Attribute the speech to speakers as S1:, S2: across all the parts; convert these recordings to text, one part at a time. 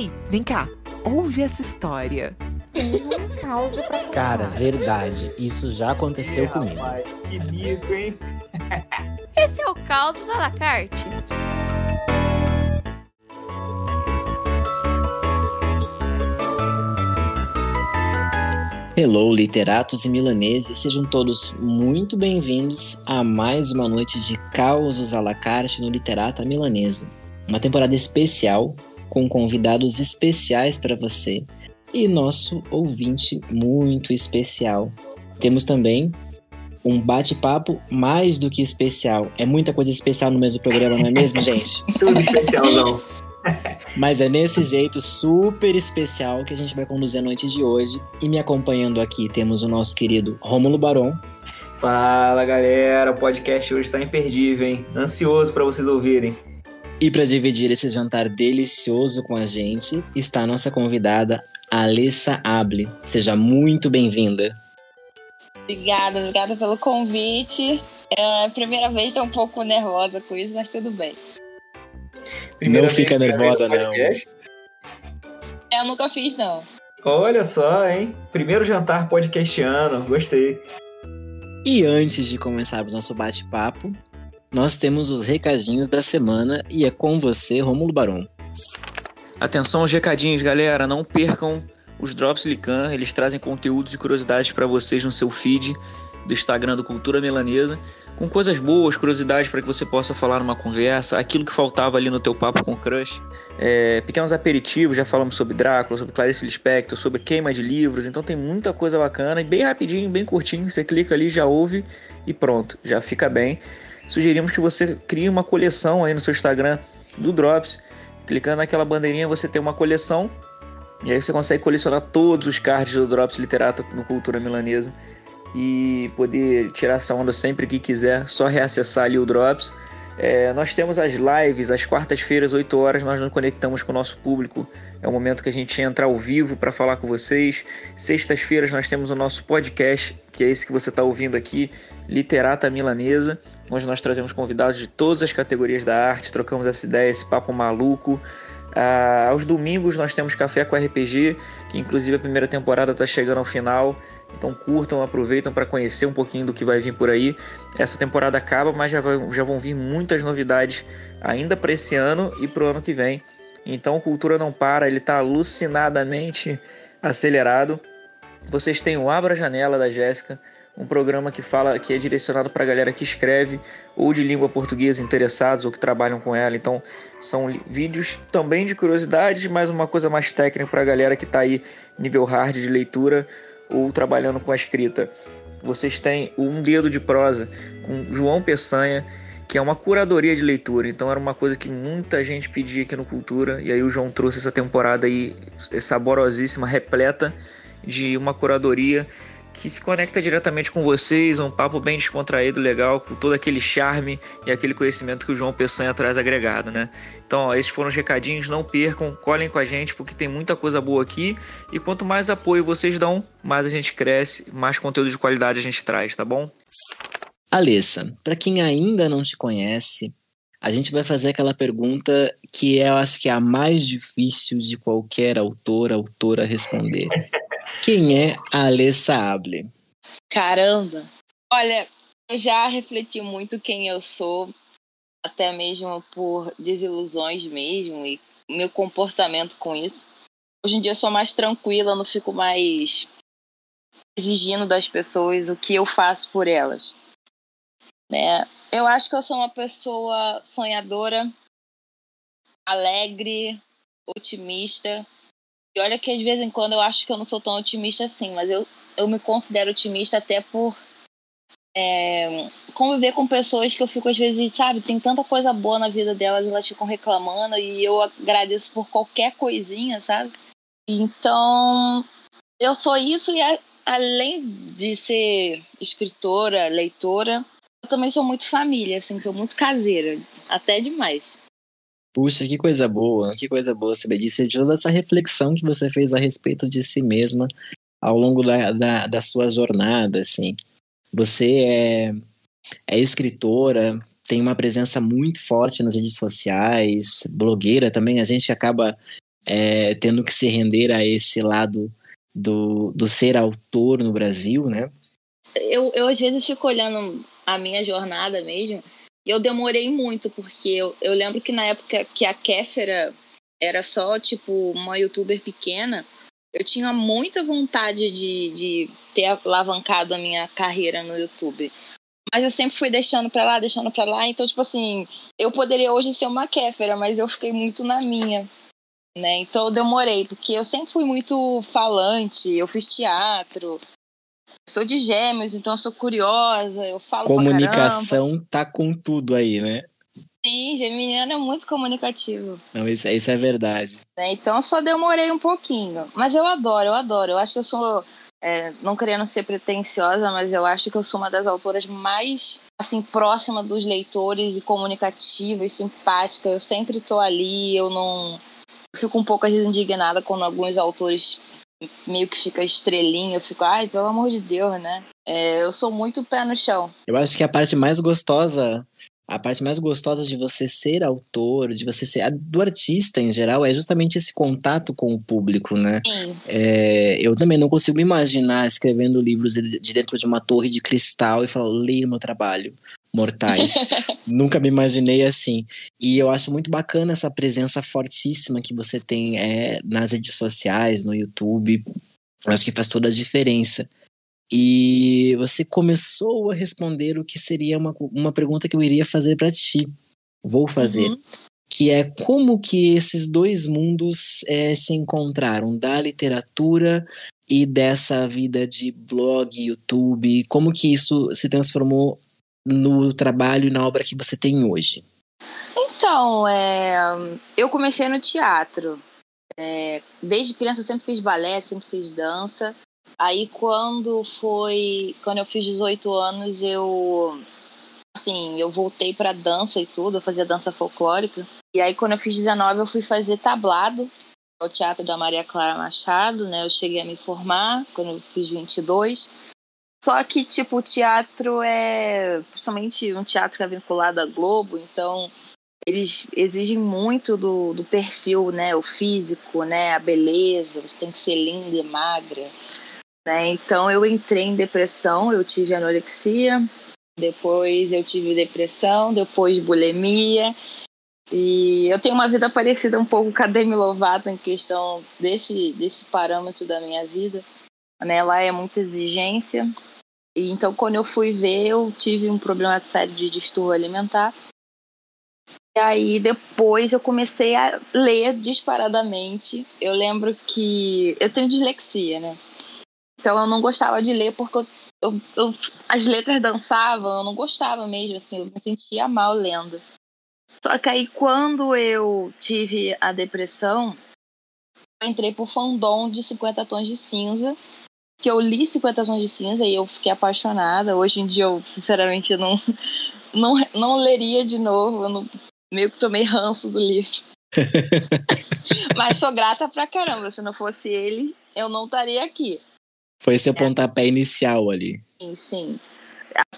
S1: Ei, vem cá, ouve essa história.
S2: Tem um caos pra
S3: Cara, verdade. Isso já aconteceu
S4: Ih,
S3: comigo.
S4: rapaz, que mico, hein?
S5: Esse é o Caos à la carte.
S3: Hello, literatos e milaneses, sejam todos muito bem-vindos a mais uma noite de causos à la carte no Literata Milanesa. Uma temporada especial com convidados especiais para você e nosso ouvinte muito especial. Temos também um bate-papo mais do que especial. É muita coisa especial no mesmo programa, não é mesmo, gente?
S4: Tudo especialzão.
S3: Mas é nesse jeito super especial que a gente vai conduzir a noite de hoje. E me acompanhando aqui temos o nosso querido Rômulo Barão.
S4: Fala, galera. O podcast hoje tá imperdível, hein? Ansioso pra vocês ouvirem.
S3: E para dividir esse jantar delicioso com a gente está a nossa convidada Alessa Able. Seja muito bem-vinda.
S6: Obrigada, obrigada pelo convite. É a primeira vez, tô um pouco nervosa com isso, mas tudo bem.
S4: Primeira
S3: Não fica nervosa,
S4: podcast?
S6: Eu nunca fiz, não.
S4: Olha só, hein? Primeiro jantar podcastiano. Gostei.
S3: E antes de começarmos nosso bate-papo, nós temos os recadinhos da semana e é com você, Rômulo Barão.
S7: Atenção aos recadinhos, galera. Não percam os Drops Lican. Eles trazem conteúdos e curiosidades para vocês no seu feed do Instagram do Cultura Melanesa. Com coisas boas, curiosidades para que você possa falar numa conversa, aquilo que faltava ali no teu papo com o crush. É, pequenos aperitivos, já falamos sobre Drácula, sobre Clarice Lispector, sobre queima de livros. Então tem muita coisa bacana e bem rapidinho, bem curtinho. Você clica ali, já ouve e pronto, já fica bem. Sugerimos que você crie uma coleção aí no seu Instagram do Drops. Clicando naquela bandeirinha, você tem uma coleção e aí você consegue colecionar todos os cards do Drops Literato no Cultura Milanesa e poder tirar essa onda sempre que quiser, só reacessar ali o Drops. É, nós temos as lives, às quartas-feiras, 8 horas, nós nos conectamos com o nosso público. É o momento que a gente entra ao vivo para falar com vocês. Sextas-feiras nós temos o nosso podcast, que é esse que você está ouvindo aqui, Literata Milanesa, onde nós trazemos convidados de todas as categorias da arte, trocamos essa ideia, esse papo maluco. Ah, aos domingos nós temos Café com RPG, que inclusive a primeira temporada está chegando ao final. Então curtam, aproveitam para conhecer um pouquinho do que vai vir por aí. Essa temporada acaba, mas já, vai, já vão vir muitas novidades ainda para esse ano e para o ano que vem. Então Cultura Não Para, ele está alucinadamente acelerado. Vocês têm o Abra a Janela da Jéssica, um programa que fala que é direcionado para a galera que escreve ou de língua portuguesa interessados ou que trabalham com ela. Então são vídeos também de curiosidades, mas uma coisa mais técnica para a galera que está aí nível hard de leitura ou trabalhando com a escrita. Vocês têm o Um Dedo de Prosa com João Peçanha, que é uma curadoria de leitura. Então era uma coisa que muita gente pedia aqui no Cultura, e aí o João trouxe essa temporada aí saborosíssima, repleta de uma curadoria que se conecta diretamente com vocês, um papo bem descontraído, legal, com todo aquele charme e aquele conhecimento que o João Peçanha traz agregado, né? Então, ó, esses foram os recadinhos, não percam, colhem com a gente, porque tem muita coisa boa aqui, e quanto mais apoio vocês dão, mais a gente cresce, mais conteúdo de qualidade a gente traz, tá bom?
S3: Alessa, para quem ainda não te conhece, a gente vai fazer aquela pergunta que eu acho que é a mais difícil de qualquer autor, autora responder. Quem é a Alessa Able?
S6: Caramba! Olha, eu já refleti muito quem eu sou, até mesmo por desilusões mesmo e meu comportamento com isso. Hoje em dia eu sou mais tranquila, não fico mais exigindo das pessoas o que eu faço por elas. Né? Eu acho que eu sou uma pessoa sonhadora, alegre, otimista. E olha que de vez em quando eu acho que eu não sou tão otimista assim, mas eu, eu me considero otimista até por é, conviver com pessoas que eu fico às vezes, sabe, tem tanta coisa boa na vida delas, elas ficam reclamando e eu agradeço por qualquer coisinha, sabe? Então, eu sou isso e a, além de ser escritora, leitora, eu também sou muito família, assim, sou muito caseira, até demais.
S3: Puxa, que coisa boa, que coisa boa saber disso. De toda essa reflexão que você fez a respeito de si mesma ao longo da, da, da sua jornada, assim. Você é, é escritora, tem uma presença muito forte nas redes sociais, blogueira também. A gente acaba é, tendo que se render a esse lado do, do ser autor no Brasil, né?
S6: Eu, eu às vezes fico olhando a minha jornada mesmo, e eu demorei muito, porque eu, eu lembro que na época que a Kéfera era só, tipo, uma youtuber pequena, eu tinha muita vontade de, de ter alavancado a minha carreira no YouTube. Mas eu sempre fui deixando pra lá, deixando pra lá. Então, tipo assim, eu poderia hoje ser uma Kéfera, mas eu fiquei muito na minha. Né? Então eu demorei, porque eu sempre fui muito falante, eu fiz teatro, sou de gêmeos, então eu sou curiosa, eu falo
S3: Comunicação tá com tudo aí, né?
S6: Sim, geminiano é muito comunicativo.
S3: Não, isso, isso é verdade.
S6: É, então eu só demorei um pouquinho. Mas eu adoro, eu adoro. Eu acho que eu sou, é, não querendo ser pretensiosa, mas eu acho que eu sou uma das autoras mais, assim, próxima dos leitores e comunicativa e simpática. Eu sempre tô ali, eu não... Eu fico um pouco às vezes indignada quando alguns autores meio que fica estrelinha, eu fico, ai, pelo amor de Deus, né? É, eu sou muito pé no chão.
S3: Eu acho que a parte mais gostosa a parte mais gostosa de você ser autor, de você ser do artista em geral, é justamente esse contato com o público, né?
S6: Sim.
S3: É, eu também não consigo imaginar escrevendo livros de dentro de uma torre de cristal e falar, leia o meu trabalho, mortais. Nunca me imaginei assim. E eu acho muito bacana essa presença fortíssima que você tem é, nas redes sociais, no YouTube. Eu acho que faz toda a diferença. E você começou a responder o que seria uma, uma pergunta que eu iria fazer para ti. Vou fazer. Uhum. Que é como que esses dois mundos é, se encontraram, da literatura e dessa vida de blog, YouTube, como que isso se transformou no trabalho e na obra que você tem hoje?
S6: Então, é, eu comecei no teatro. É, desde criança eu sempre fiz balé, sempre fiz dança. Aí quando foi, quando eu fiz 18 anos, eu assim, eu voltei para dança e tudo, eu fazia dança folclórica. E aí quando eu fiz 19, eu fui fazer tablado no Teatro da Maria Clara Machado, né? Eu cheguei a me formar quando eu fiz 22. Só que, tipo, o teatro é principalmente um teatro que é vinculado à Globo, então eles exigem muito do, do perfil, né? O físico, né? A beleza, você tem que ser linda e magra. Né? Então eu entrei em depressão, eu tive anorexia, depois eu tive depressão, depois bulimia. E eu tenho uma vida parecida um pouco com a Demi Lovato em questão desse, desse parâmetro da minha vida. Né? Lá é muita exigência. E então, quando eu fui ver, eu tive um problema sério de distúrbio alimentar. E aí, depois, eu comecei a ler disparadamente. Eu lembro que eu tenho dislexia, né? Então eu não gostava de ler porque eu, eu, eu, as letras dançavam, eu não gostava mesmo, assim, eu me sentia mal lendo. Só que aí quando eu tive a depressão, eu entrei pro fandom de 50 tons de cinza, que eu li 50 tons de cinza e eu fiquei apaixonada. Hoje em dia eu, sinceramente, não, não, não leria de novo, eu não, meio que tomei ranço do livro. Mas sou grata pra caramba, se não fosse ele, eu não estaria aqui.
S3: Foi seu é. pontapé inicial ali.
S6: Sim, sim.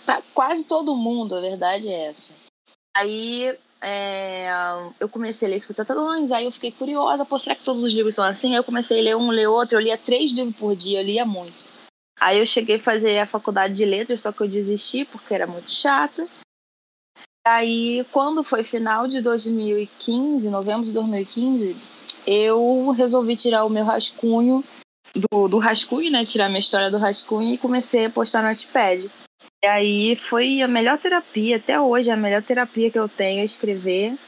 S6: Pra quase todo mundo, a verdade é essa. Aí é, eu comecei a ler escutadões, aí eu fiquei curiosa, pô, será que todos os livros são assim? Aí eu comecei a ler um, ler outro, eu lia três livros por dia, eu lia muito. Aí eu cheguei a fazer a faculdade de letras, só que eu desisti porque era muito chata. Aí, quando foi final de 2015, novembro de 2015, eu resolvi tirar o meu rascunho do, do rascunho, né? Tirar minha história do rascunho e comecei a postar no Notepad. E aí foi a melhor terapia, até hoje, a melhor terapia que eu tenho é escrever.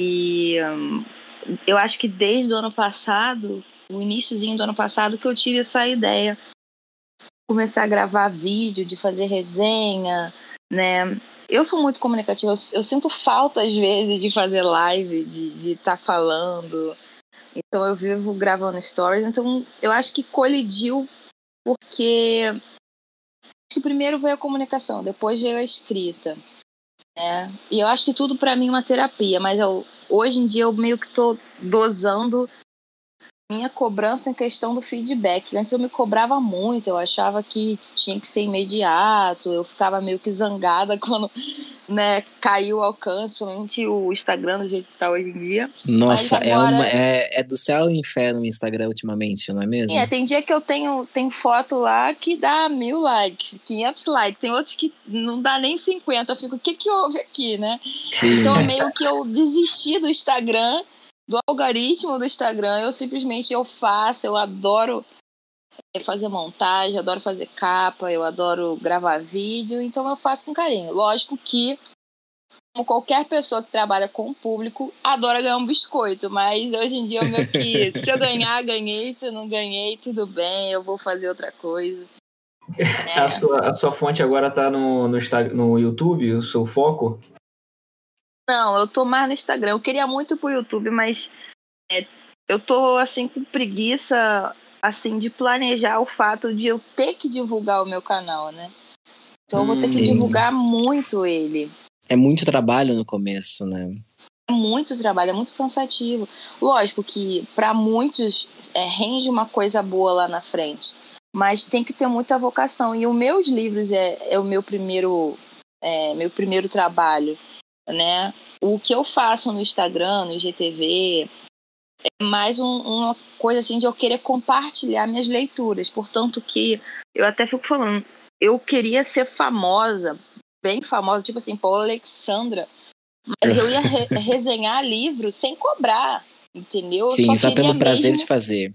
S6: E um, eu acho que desde o ano passado, o iníciozinho do ano passado, que eu tive essa ideia. Começar a gravar vídeo, de fazer resenha, né? Eu sou muito comunicativa, eu, eu sinto falta às vezes de fazer live, de estar tá falando. Então eu vivo gravando stories. Então eu acho que colidiu porque que primeiro veio a comunicação, depois veio a escrita. Né? E eu acho que tudo para mim é uma terapia, mas eu, hoje em dia eu meio que tô dosando minha cobrança em questão do feedback. Antes eu me cobrava muito, eu achava que tinha que ser imediato, eu ficava meio que zangada quando né, caiu o alcance, principalmente o Instagram do jeito que tá hoje em dia.
S3: Nossa,
S6: Mas
S3: é,
S6: agora-
S3: uma, é, é do céu ao inferno o Instagram ultimamente, não é mesmo?
S6: É, tem dia que eu tenho tem foto lá que dá mil likes, 500 likes, tem outros que não dá nem 50. Eu fico, o que que houve aqui, né?
S3: Sim.
S6: Então meio que eu desisti do Instagram, do algoritmo do Instagram. Eu simplesmente eu faço, eu adoro é, fazer montagem, adoro fazer capa, eu adoro gravar vídeo, então eu faço com carinho. Lógico que como qualquer pessoa que trabalha com o público, adora ganhar um biscoito, mas hoje em dia eu meio que se eu ganhar, ganhei, se eu não ganhei, tudo bem, eu vou fazer outra coisa. É.
S7: A, sua, a sua fonte agora tá no, no, no YouTube, o seu foco?
S6: Não, eu tô mais no Instagram. Eu queria muito pro YouTube, mas é, eu tô assim com preguiça assim de planejar o fato de eu ter que divulgar o meu canal, né? Então eu vou ter que
S3: Hum.
S6: divulgar muito ele.
S3: É muito trabalho no começo, né?
S6: É muito trabalho, é muito cansativo. Lógico que para muitos é, rende uma coisa boa lá na frente, mas tem que ter muita vocação. E os meus livros é, é o meu primeiro, é, meu primeiro trabalho, né? O que eu faço no Instagram, no GTV, é mais um- uma coisa assim de eu querer compartilhar minhas leituras. Portanto, que eu até fico falando, eu queria ser famosa, bem famosa, tipo assim, Paula Alexandra. Mas eu ia re- resenhar livro sem cobrar, entendeu? Eu
S3: Sim, só,
S6: queria
S3: pelo prazer
S6: mesmo-
S3: de fazer.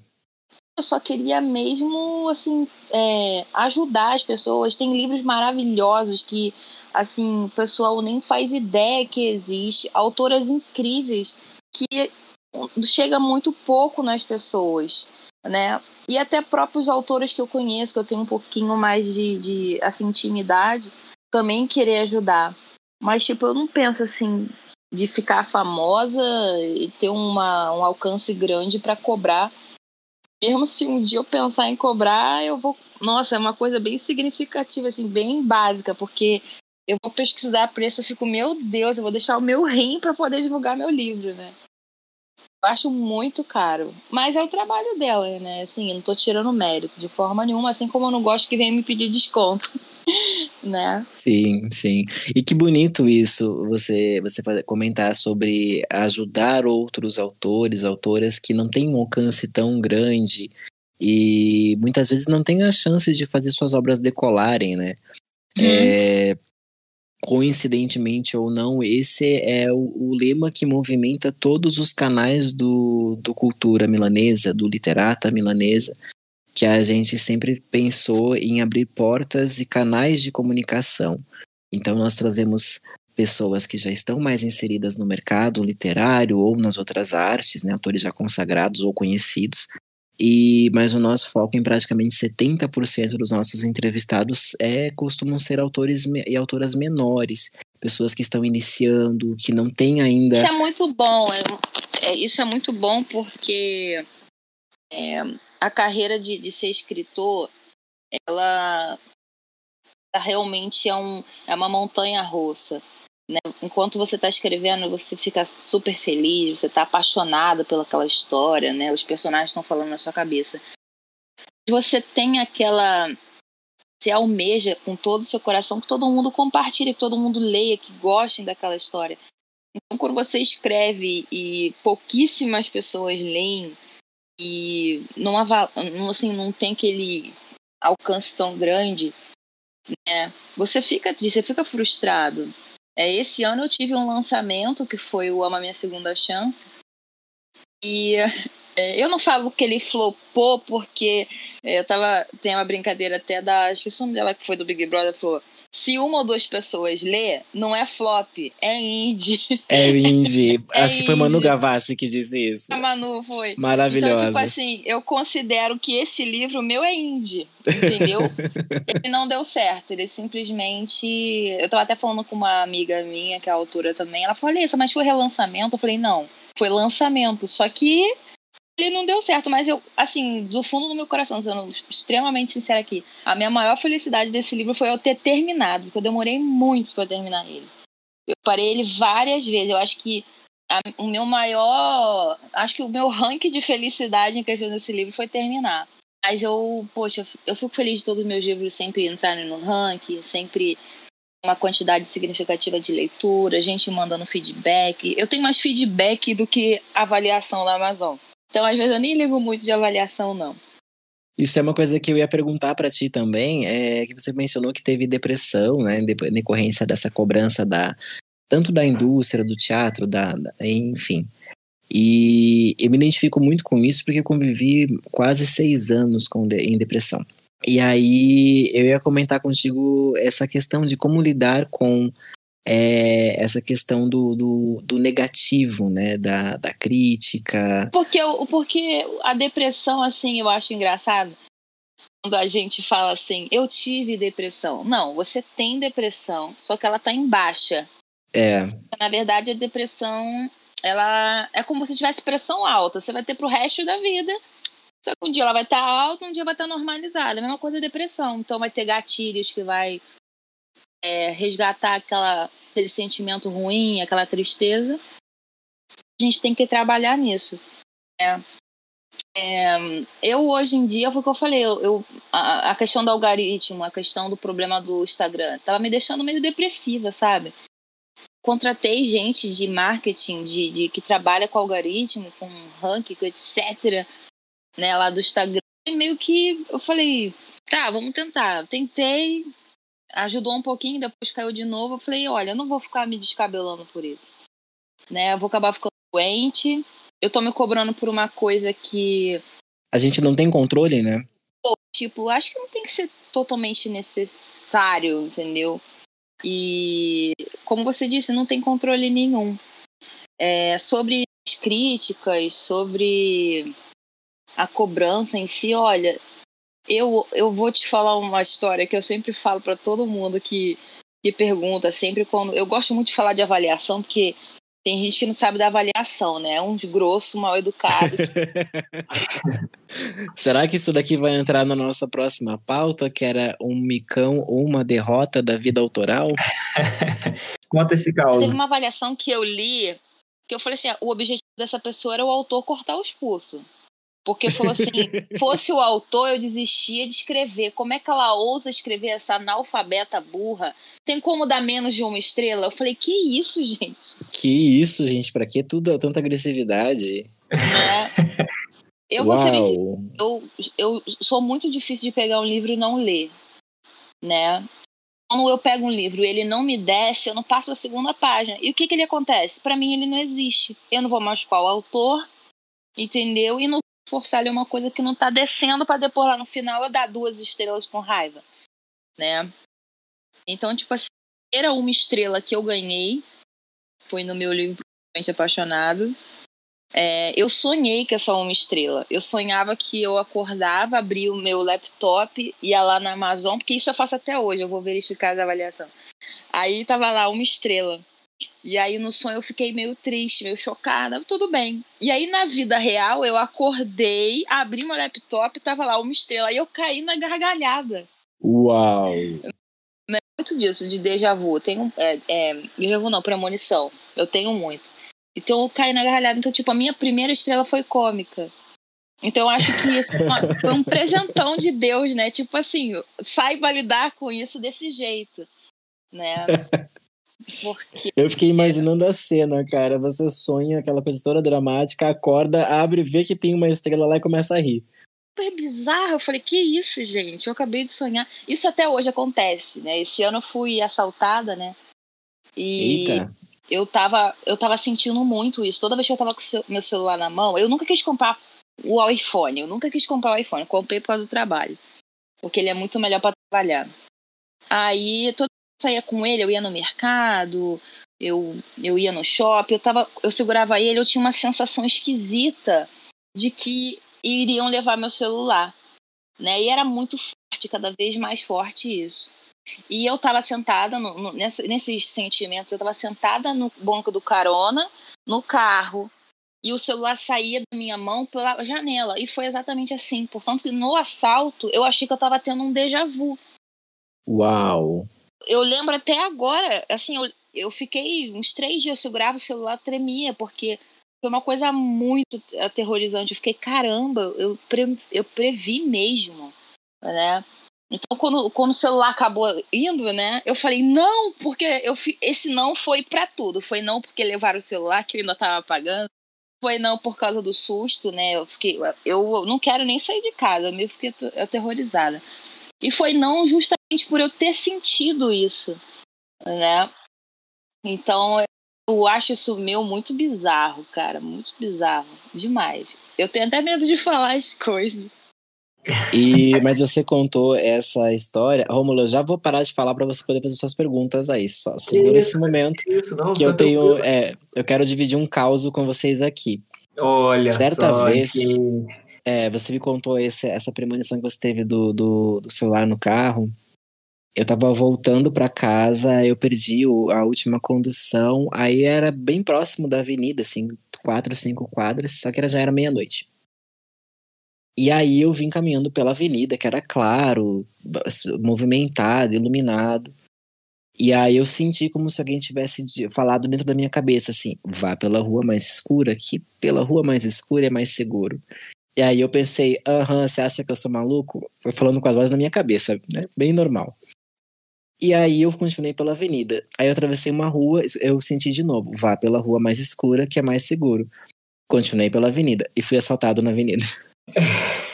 S6: eu só queria mesmo, assim, é, ajudar as pessoas. Tem livros maravilhosos que, assim, o pessoal nem faz ideia que existe. Autoras incríveis que chega muito pouco nas pessoas, né? E até próprios autores que eu conheço, que eu tenho um pouquinho mais de, de assim, intimidade, também querer ajudar. Mas, tipo, eu não penso, assim, de ficar famosa e ter uma, um alcance grande para cobrar mesmo se um dia eu pensar em cobrar, eu vou. Nossa, é uma coisa bem significativa, assim, bem básica, porque eu vou pesquisar preço e fico, meu Deus, eu vou deixar o meu rim para poder divulgar meu livro, né? Eu acho muito caro. Mas é o trabalho dela, né? Assim, eu não tô tirando mérito de forma nenhuma, assim como eu não gosto que venha me pedir desconto. né?
S3: Sim, sim. E que bonito isso, você, você comentar sobre ajudar outros autores, autoras que não têm um alcance tão grande e muitas vezes não têm a chance de fazer suas obras decolarem, né? É, coincidentemente ou não, esse é o, o lema que movimenta todos os canais do, do Cultura Milanesa, do Literata Milanesa, que a gente sempre pensou em abrir portas e canais de comunicação. Então, nós trazemos pessoas que já estão mais inseridas no mercado literário ou nas outras artes, né, autores já consagrados ou conhecidos. E mas o nosso foco em praticamente 70% dos nossos entrevistados é costumam ser autores e autoras menores, pessoas que estão iniciando, que não têm ainda
S6: Isso é muito bom. é- é- isso é muito bom porque é, a carreira de, de ser escritor, ela, ela realmente é, um, é uma montanha russa. Né? Enquanto você está escrevendo, você fica super feliz, você está apaixonado pelaquela história, né? Os personagens estão falando na sua cabeça. Você tem aquela. Você almeja com todo o seu coração que todo mundo compartilhe, que todo mundo leia, que gostem daquela história. Então, quando você escreve e pouquíssimas pessoas leem e não, assim, não tem aquele alcance tão grande, né? Você fica triste, você fica frustrado. É, esse ano eu tive um lançamento que foi o Ama Minha Segunda Chance. E é, eu não falo que ele flopou porque é, eu tava. Tem uma brincadeira até da. Acho que o nome dela que foi do Big Brother falou. Se uma ou duas pessoas lê, não é flop, é indie.
S3: é indie.
S6: É
S3: Acho que foi Manu
S6: indie.
S3: Gavassi que disse isso.
S6: A Manu foi.
S3: Maravilhosa.
S6: Então, tipo assim, eu considero que esse livro meu é indie, entendeu? ele não deu certo, ele simplesmente. Eu tava até falando com uma amiga minha, que é autora também, ela falou, Alissa, mas foi relançamento? Eu falei, não, foi lançamento, só que ele não deu certo, mas eu, assim, do fundo do meu coração, sendo extremamente sincera aqui, a minha maior felicidade desse livro foi eu ter terminado, porque eu demorei muito pra terminar ele. Eu parei ele várias vezes, eu acho que a, o meu maior. Acho que o meu ranking de felicidade em questão desse livro foi terminar. Mas eu, poxa, eu fico feliz de todos os meus livros sempre entrarem no ranking, sempre uma quantidade significativa de leitura, gente mandando feedback. Eu tenho mais feedback do que avaliação da Amazon. Então, às vezes, eu nem ligo muito de avaliação, não.
S3: Isso é uma coisa que eu ia perguntar para ti também, é que você mencionou que teve depressão, né, em decorrência dessa cobrança da tanto da indústria, do teatro, da, da enfim. E eu me identifico muito com isso porque eu convivi quase seis anos com de, em depressão. E aí eu ia comentar contigo essa questão de como lidar com é, essa questão do, do, do, negativo, né? Da, da crítica.
S6: Porque, porque a depressão, assim, eu acho engraçado quando a gente fala assim, eu tive depressão. Não, você tem depressão, só que ela tá em baixa.
S3: É.
S6: Na verdade, a depressão, ela é como se tivesse pressão alta. Você vai ter pro resto da vida. Só que um dia ela vai estar tá alta, um dia vai estar tá normalizada. A mesma coisa a depressão. Então vai ter gatilhos que vai é, resgatar aquela, aquele sentimento ruim, aquela tristeza. A gente tem que trabalhar nisso. É, é, eu hoje em dia, foi o que eu falei, eu, eu a, a, questão do algoritmo, a questão do problema do Instagram, tava me deixando meio depressiva, sabe? Contratei gente de marketing, de, de que trabalha com algoritmo, com ranking, etc né, lá do Instagram. E meio que eu falei, tá, vamos tentar. Tentei, ajudou um pouquinho, depois caiu de novo. Eu falei, olha, eu não vou ficar me descabelando por isso. Né, eu vou acabar ficando doente. Eu tô me cobrando por uma coisa que.
S3: A gente não tem controle, né?
S6: Tipo, acho que não tem que ser totalmente necessário, entendeu? E, como você disse, não tem controle nenhum. É, sobre as críticas, sobre a cobrança em si, olha, eu, eu vou te falar uma história que eu sempre falo para todo mundo que, que pergunta, sempre quando. Eu gosto muito de falar de avaliação, porque tem gente que não sabe da avaliação, né? Uns grosso, mal educado.
S3: Será que isso daqui vai entrar na nossa próxima pauta, que era um micão ou uma derrota da vida autoral?
S7: Conta esse caos.
S6: Teve uma avaliação que eu li, que eu falei assim: ah, o objetivo dessa pessoa era o autor cortar o expulso. Porque falou assim: fosse o autor, eu desistia de escrever. Como é que ela ousa escrever essa analfabeta burra? Tem como dar menos de uma estrela? Eu falei: que isso, gente?
S3: Que isso, gente? Pra que tudo, tanta agressividade?
S6: É. Eu, Uau. eu, eu sou muito difícil de pegar um livro e não ler, né? Quando eu pego um livro e ele não me desce, eu não passo a segunda página. E o que que ele acontece? Para mim ele não existe. Eu não vou machucar o autor, entendeu? E não forçar ali uma coisa que não tá descendo para depois lá no final eu dar duas estrelas com raiva, né? Então, tipo assim, era uma estrela que eu ganhei, foi no meu livro Apaixonado. É, eu sonhei que é só uma estrela. Eu sonhava que eu acordava, abria o meu laptop, ia lá na Amazon, porque isso eu faço até hoje, eu vou verificar a avaliação. Aí tava lá uma estrela. E aí no sonho eu fiquei meio triste, meio chocada, tudo bem. E aí na vida real eu acordei, abri meu laptop, tava lá uma estrela, e eu caí na gargalhada.
S3: Uau!
S6: Não é muito disso, de déjà vu. Eu tenho. É, é, déjà vu não, premonição. Eu tenho muito. Então eu caí na gargalhada. Então, tipo, a minha primeira estrela foi cômica. Então eu acho que isso foi um presentão de Deus, né? Tipo assim, saiba lidar com isso desse jeito, né?
S3: Porque... Eu fiquei imaginando a cena, cara. Você sonha aquela coisa toda dramática, acorda, abre, vê que tem uma estrela lá e começa a rir.
S6: Super bizarro. Eu falei, que isso, gente? Eu acabei de sonhar. Isso até hoje acontece, né? Esse ano eu fui assaltada, né? E Eita. eu tava, eu tava sentindo muito isso. Toda vez que eu tava com o meu celular na mão, eu nunca quis comprar o iPhone. Eu nunca quis comprar o iPhone. Eu comprei por causa do trabalho. Porque ele é muito melhor para trabalhar. Aí, toda saía com ele, eu ia no mercado, eu, eu ia no shopping, eu, tava, eu segurava ele, eu tinha uma sensação esquisita de que iriam levar meu celular. Né? E era muito forte, cada vez mais forte isso. E eu estava sentada no, no, nessa, nesses sentimentos, eu estava sentada no banco do carona, no carro, e o celular saía da minha mão pela janela. E foi exatamente assim. Portanto, no assalto, eu achei que eu estava tendo um déjà vu.
S3: Uau!
S6: Eu lembro até agora, assim, eu, eu fiquei uns três dias, eu segurava o celular, tremia, porque foi uma coisa muito aterrorizante. Eu fiquei, caramba, eu, pre, eu previ mesmo, né? Então, quando, quando o celular acabou indo, né? Eu falei, não, porque eu esse não foi para tudo. Foi não porque levaram o celular, que ainda tava pagando. Foi não por causa do susto, né? Eu fiquei, eu não quero nem sair de casa, eu meio fiquei aterrorizada. E foi não justamente por eu ter sentido isso, né? Então, eu acho isso meu muito bizarro, cara, muito bizarro, demais. Eu tenho até medo de falar as coisas.
S3: E, mas você contou essa história. Romulo, eu já vou parar de falar para você poder fazer suas perguntas aí. Só segura esse momento isso, não, que eu tenho. É, eu quero dividir um caos com vocês aqui.
S7: Olha,
S3: certa
S7: só
S3: vez.
S7: Que...
S3: É, você me contou esse, essa premonição que você teve do, do, do celular no carro. Eu tava voltando para casa, eu perdi o, a última condução, aí era bem próximo da avenida, assim, quatro, cinco quadras, só que era, já era meia-noite. E aí eu vim caminhando pela avenida, que era claro, movimentado, iluminado. E aí eu senti como se alguém tivesse falado dentro da minha cabeça assim: vá pela rua mais escura, que pela rua mais escura é mais seguro. E aí eu pensei, aham, você acha que eu sou maluco? Foi falando com as vozes na minha cabeça, né? Bem normal. E aí eu continuei pela avenida. Aí eu atravessei uma rua, eu senti de novo, vá pela rua mais escura, que é mais seguro. Continuei pela avenida e fui assaltado na avenida.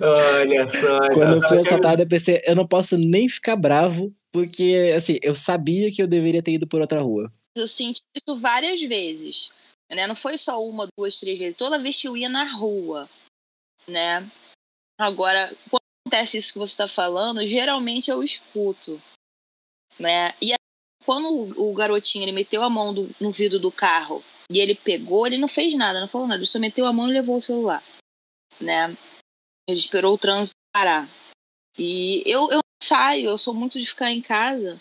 S7: Olha só.
S3: Quando eu fui assaltado, eu pensei, eu não posso nem ficar bravo, porque, assim, eu sabia que eu deveria ter ido por outra rua.
S6: Eu senti isso várias vezes, né? Não foi só uma, duas, três vezes. Toda vez que eu ia na rua, né? Agora, quando acontece isso que você está falando, geralmente eu escuto, né? E quando o, o garotinho ele meteu a mão do, no vidro do carro e ele pegou, ele não fez nada, não falou nada, ele só meteu a mão e levou o celular, né? Ele esperou o trânsito parar. E eu, eu saio, eu sou muito de ficar em casa.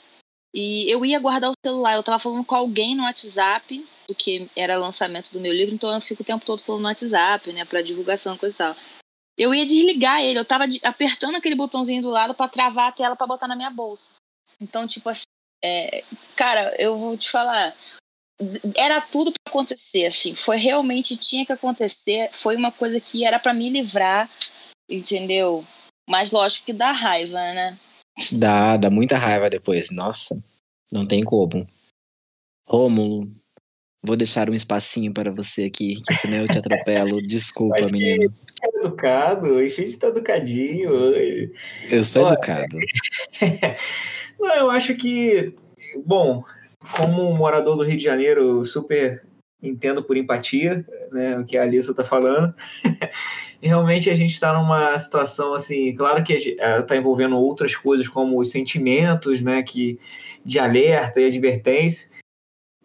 S6: E eu ia guardar o celular, eu tava falando com alguém no WhatsApp, porque era lançamento do meu livro, então eu fico o tempo todo falando no WhatsApp, né, pra divulgação, coisa e tal. Eu ia desligar ele, eu tava apertando aquele botãozinho do lado para travar a tela para botar na minha bolsa. Então, tipo assim, é, cara, eu vou te falar, era tudo para acontecer, assim, foi realmente tinha que acontecer, foi uma coisa que era para me livrar, entendeu? Mas lógico que dá raiva, né?
S3: Dá, dá muita raiva depois. Nossa, não tem como. Rômulo, vou deixar um espacinho para você aqui, que senão eu te atropelo. Desculpa, menino.
S7: É educado, hoje a gente tá educadinho hoje.
S3: Eu sou Olha, educado.
S7: Não, eu acho que, bom, como morador do Rio de Janeiro, super entendo por empatia, né, o que a Alissa está falando. Realmente a gente está numa situação assim, claro que está envolvendo outras coisas como os sentimentos, né, que de alerta e advertência.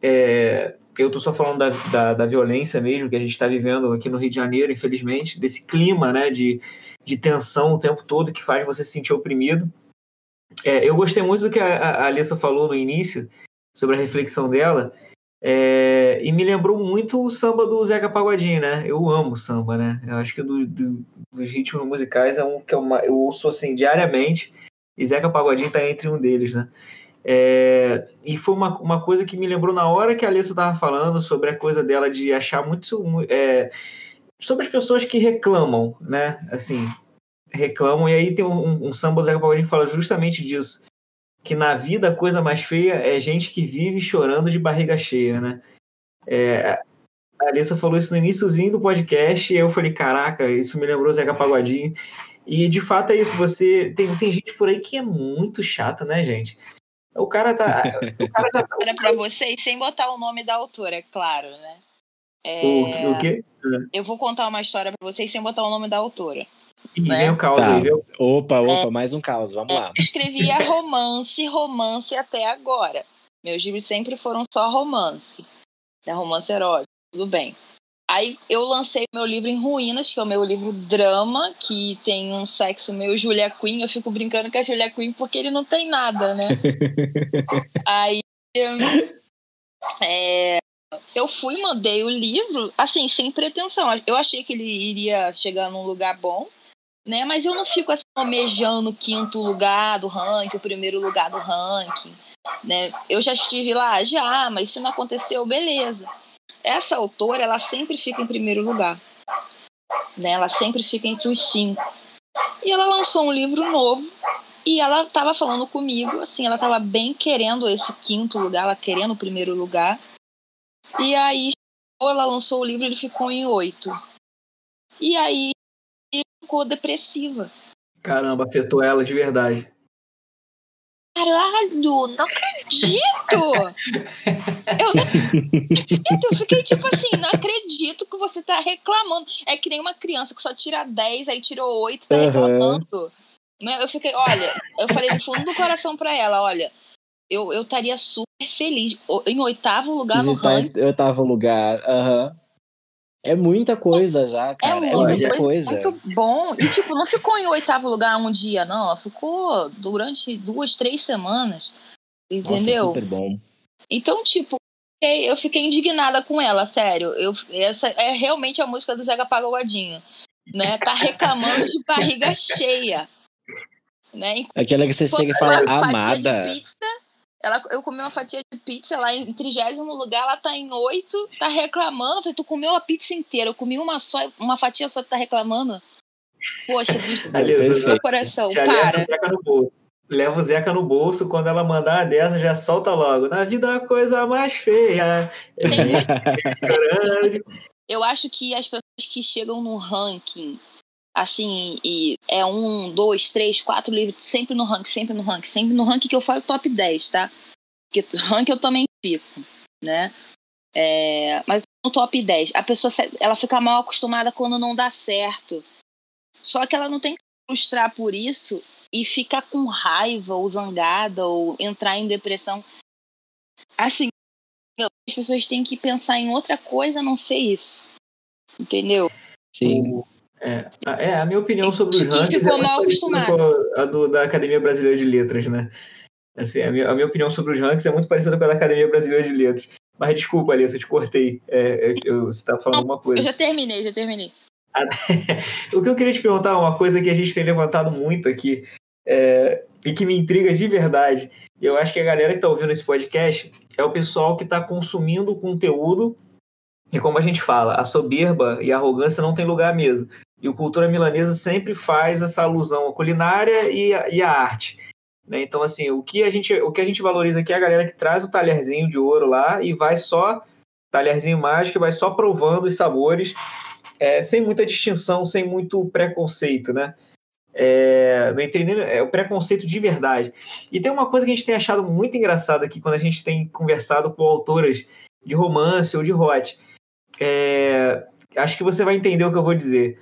S7: É, eu estou só falando da, da, da, violência mesmo que a gente está vivendo aqui no Rio de Janeiro, infelizmente, desse clima, né, de, de tensão o tempo todo que faz você se sentir oprimido. É, eu gostei muito do que a, a Alissa falou no início, sobre a reflexão dela. É, e me lembrou muito o samba do Zeca Pagodinho, né? Eu amo samba, né? Eu acho que do, do, dos ritmos musicais é um que eu, eu ouço assim diariamente, e Zeca Pagodinho está entre um deles, né? É, e foi uma, uma coisa que me lembrou na hora que a Alessa estava falando sobre a coisa dela de achar muito. É, sobre as pessoas que reclamam, né? Assim, reclamam, e aí tem um, um samba do Zeca Pagodinho que fala justamente disso que na vida a coisa mais feia é gente que vive chorando de barriga cheia, né? É, a Alissa falou isso no iníciozinho do podcast e eu falei, caraca, isso me lembrou Zeca Pagodinho. E de fato é isso, você tem, tem gente por aí que é muito chata, né, gente? O cara tá. O cara tá.
S6: Era pra vocês, sem botar o nome da autora, é claro, né?
S7: É... O, o quê?
S6: Eu vou contar uma história pra vocês sem botar o nome da autora.
S7: Né? vem o caos
S3: tá.
S7: aí, viu?
S3: Opa, opa, é, mais um caos, vamos
S6: é,
S3: lá.
S6: Eu escrevia romance, romance até agora. Meus livros sempre foram só romance. Né? Romance erótico, tudo bem. Aí eu lancei meu livro em ruínas, que é o meu livro drama, que tem um sexo meio Julia Quinn. Eu fico brincando com a Julia Quinn porque ele não tem nada, né? Aí é, eu fui mandei o livro, assim, sem pretensão. Eu achei que ele iria chegar num lugar bom né? Mas eu não fico assim almejando o quinto lugar do ranking, o primeiro lugar do ranking. Né? Eu já estive lá, já, mas se não aconteceu, beleza. Essa autora, ela sempre fica em primeiro lugar. Né? Ela sempre fica entre os cinco. E ela lançou um livro novo e ela estava falando comigo, assim, ela estava bem querendo esse quinto lugar, ela querendo o primeiro lugar. E aí ela lançou o livro, ele ficou em oito. E aí ficou depressiva.
S7: Caramba, afetou ela de verdade.
S6: Caralho, não acredito! eu acredito, eu fiquei tipo assim, não acredito que você tá reclamando. É que nem uma criança que só tira 10, aí tirou 8, tá
S3: Uhum.
S6: reclamando. Né, Eu fiquei, olha, eu falei do fundo do coração pra ela, olha, eu eu estaria super feliz. Em oitavo lugar no ranking.
S3: em oitavo lugar. Aham. É muita coisa já, cara. É, muita
S6: foi
S3: coisa.
S6: muito bom. E, tipo, não ficou em oitavo lugar um dia, não. Ela ficou durante duas, três semanas.
S3: Nossa,
S6: Entendeu?
S3: super bom.
S6: Então, tipo, eu fiquei indignada com ela, sério. Eu, essa é realmente a música do Zeca Pagodinho. Né? Tá reclamando de barriga cheia. Né?
S3: Aquela que você chega e fala, amada.
S6: de pizza. Ela, eu comi uma fatia de pizza lá em trigésimo lugar, ela tá em oito, tá reclamando. Eu falei, tu comeu a pizza inteira, eu comi uma só, uma fatia só, tu tá reclamando? Poxa,
S3: perfeito.
S6: meu coração,
S7: Já
S6: para.
S7: o Zeca no bolso. Leva o Zeca no bolso, quando ela mandar uma dessa, já solta logo. Na vida é a coisa mais feia.
S6: Eu acho que as pessoas que chegam no ranking, assim, e é um, dois, três, quatro livros, sempre no ranking, sempre no ranking, sempre no ranking que eu falo top 10, tá? Porque ranking eu também fico, né? É, mas no top 10, a pessoa ela fica mal acostumada quando não dá certo. Só que ela não tem que se frustrar por isso e ficar com raiva ou zangada ou entrar em depressão. Assim, as pessoas têm que pensar em outra coisa a não ser isso. Entendeu?
S3: Sim.
S7: É, a- é, a minha opinião sobre os
S6: De quem
S7: rankings
S6: ficou
S7: é
S6: mal acostumado.
S7: a do, da Academia Brasileira de Letras, né? Assim, a minha, a minha opinião sobre os rankings é muito parecida com a da Academia Brasileira de Letras. Mas desculpa, Alice, eu te cortei. É, é, eu, você estava falando alguma
S6: Eu
S7: coisa.
S6: já terminei, já terminei.
S7: O que eu queria te perguntar, uma coisa que a gente tem levantado muito aqui, é, e que me intriga de verdade, e eu acho que a galera que está ouvindo esse podcast é o pessoal que está consumindo o conteúdo, e como a gente fala, a soberba e a arrogância não tem lugar à mesa. E o Cultura Milanesa sempre faz essa alusão à culinária e, e à arte. né? Então, assim, o que, a gente, o que a gente valoriza aqui é a galera que traz o talherzinho de ouro lá e vai só, talherzinho mágico, e vai só provando os sabores é, sem muita distinção, sem muito preconceito, né? É, não entrei nem- é o preconceito de verdade. E tem uma coisa que a gente tem achado muito engraçada aqui quando a gente tem conversado com autoras de romance ou de hot. É, acho que você vai entender o que eu vou dizer.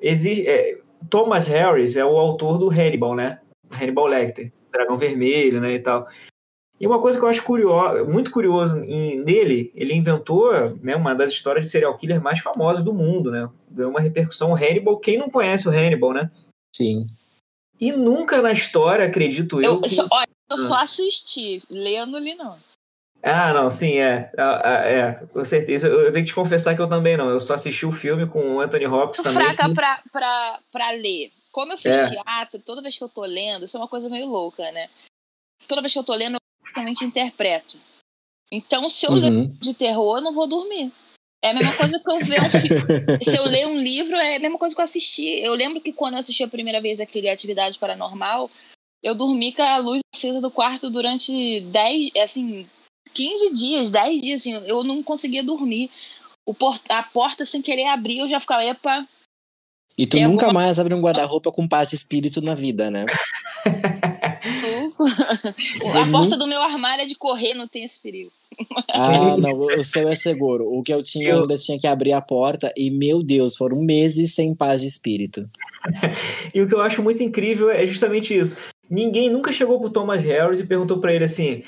S7: Existe, é, Thomas Harris é o autor do Hannibal, né? Hannibal Lecter, Dragão Vermelho, né, e tal. E uma coisa que eu acho curioso, muito curioso em- nele, ele inventou né, uma das histórias de serial killer mais famosas do mundo, né? Deu uma repercussão. O Hannibal, quem não conhece o Hannibal, né?
S3: Sim.
S7: E nunca na história, acredito eu.
S6: Eu,
S7: que-
S6: só, olha, eu só assisti, lendo ali não.
S7: Ah, não, sim, é. Ah, é, com certeza. Eu, eu tenho que te confessar que eu também não. Eu só assisti o filme com o Anthony Hopkins também.
S6: fraca pra, pra, pra ler. Como eu fiz
S7: É.
S6: teatro, toda vez que eu tô lendo, isso é uma coisa meio louca, né? Toda vez que eu tô lendo, eu praticamente interpreto. Então, se eu ler
S3: Uhum.
S6: de terror, eu não vou dormir. É a mesma coisa que eu ver um filme. Se eu ler um livro, é a mesma coisa que eu assisti. Eu lembro que quando eu assisti a primeira vez aquele Atividade Paranormal, eu dormi com a luz acesa do quarto durante 10, assim, 15 dias, 10 dias, assim, eu não conseguia dormir. O por- a porta sem querer abrir, eu já ficava, epa,
S3: E tu nunca
S6: alguma-
S3: mais abre um guarda-roupa com paz de espírito na vida, né? Você
S6: a porta do meu armário é de correr, não tem esse perigo.
S3: Ah, não, o seu é seguro. O que eu tinha
S7: Eu-
S3: ainda tinha que abrir a porta e, meu Deus, foram meses sem paz de espírito.
S7: E o que eu acho muito incrível é justamente isso. Ninguém nunca chegou pro Thomas Harris e perguntou pra ele assim: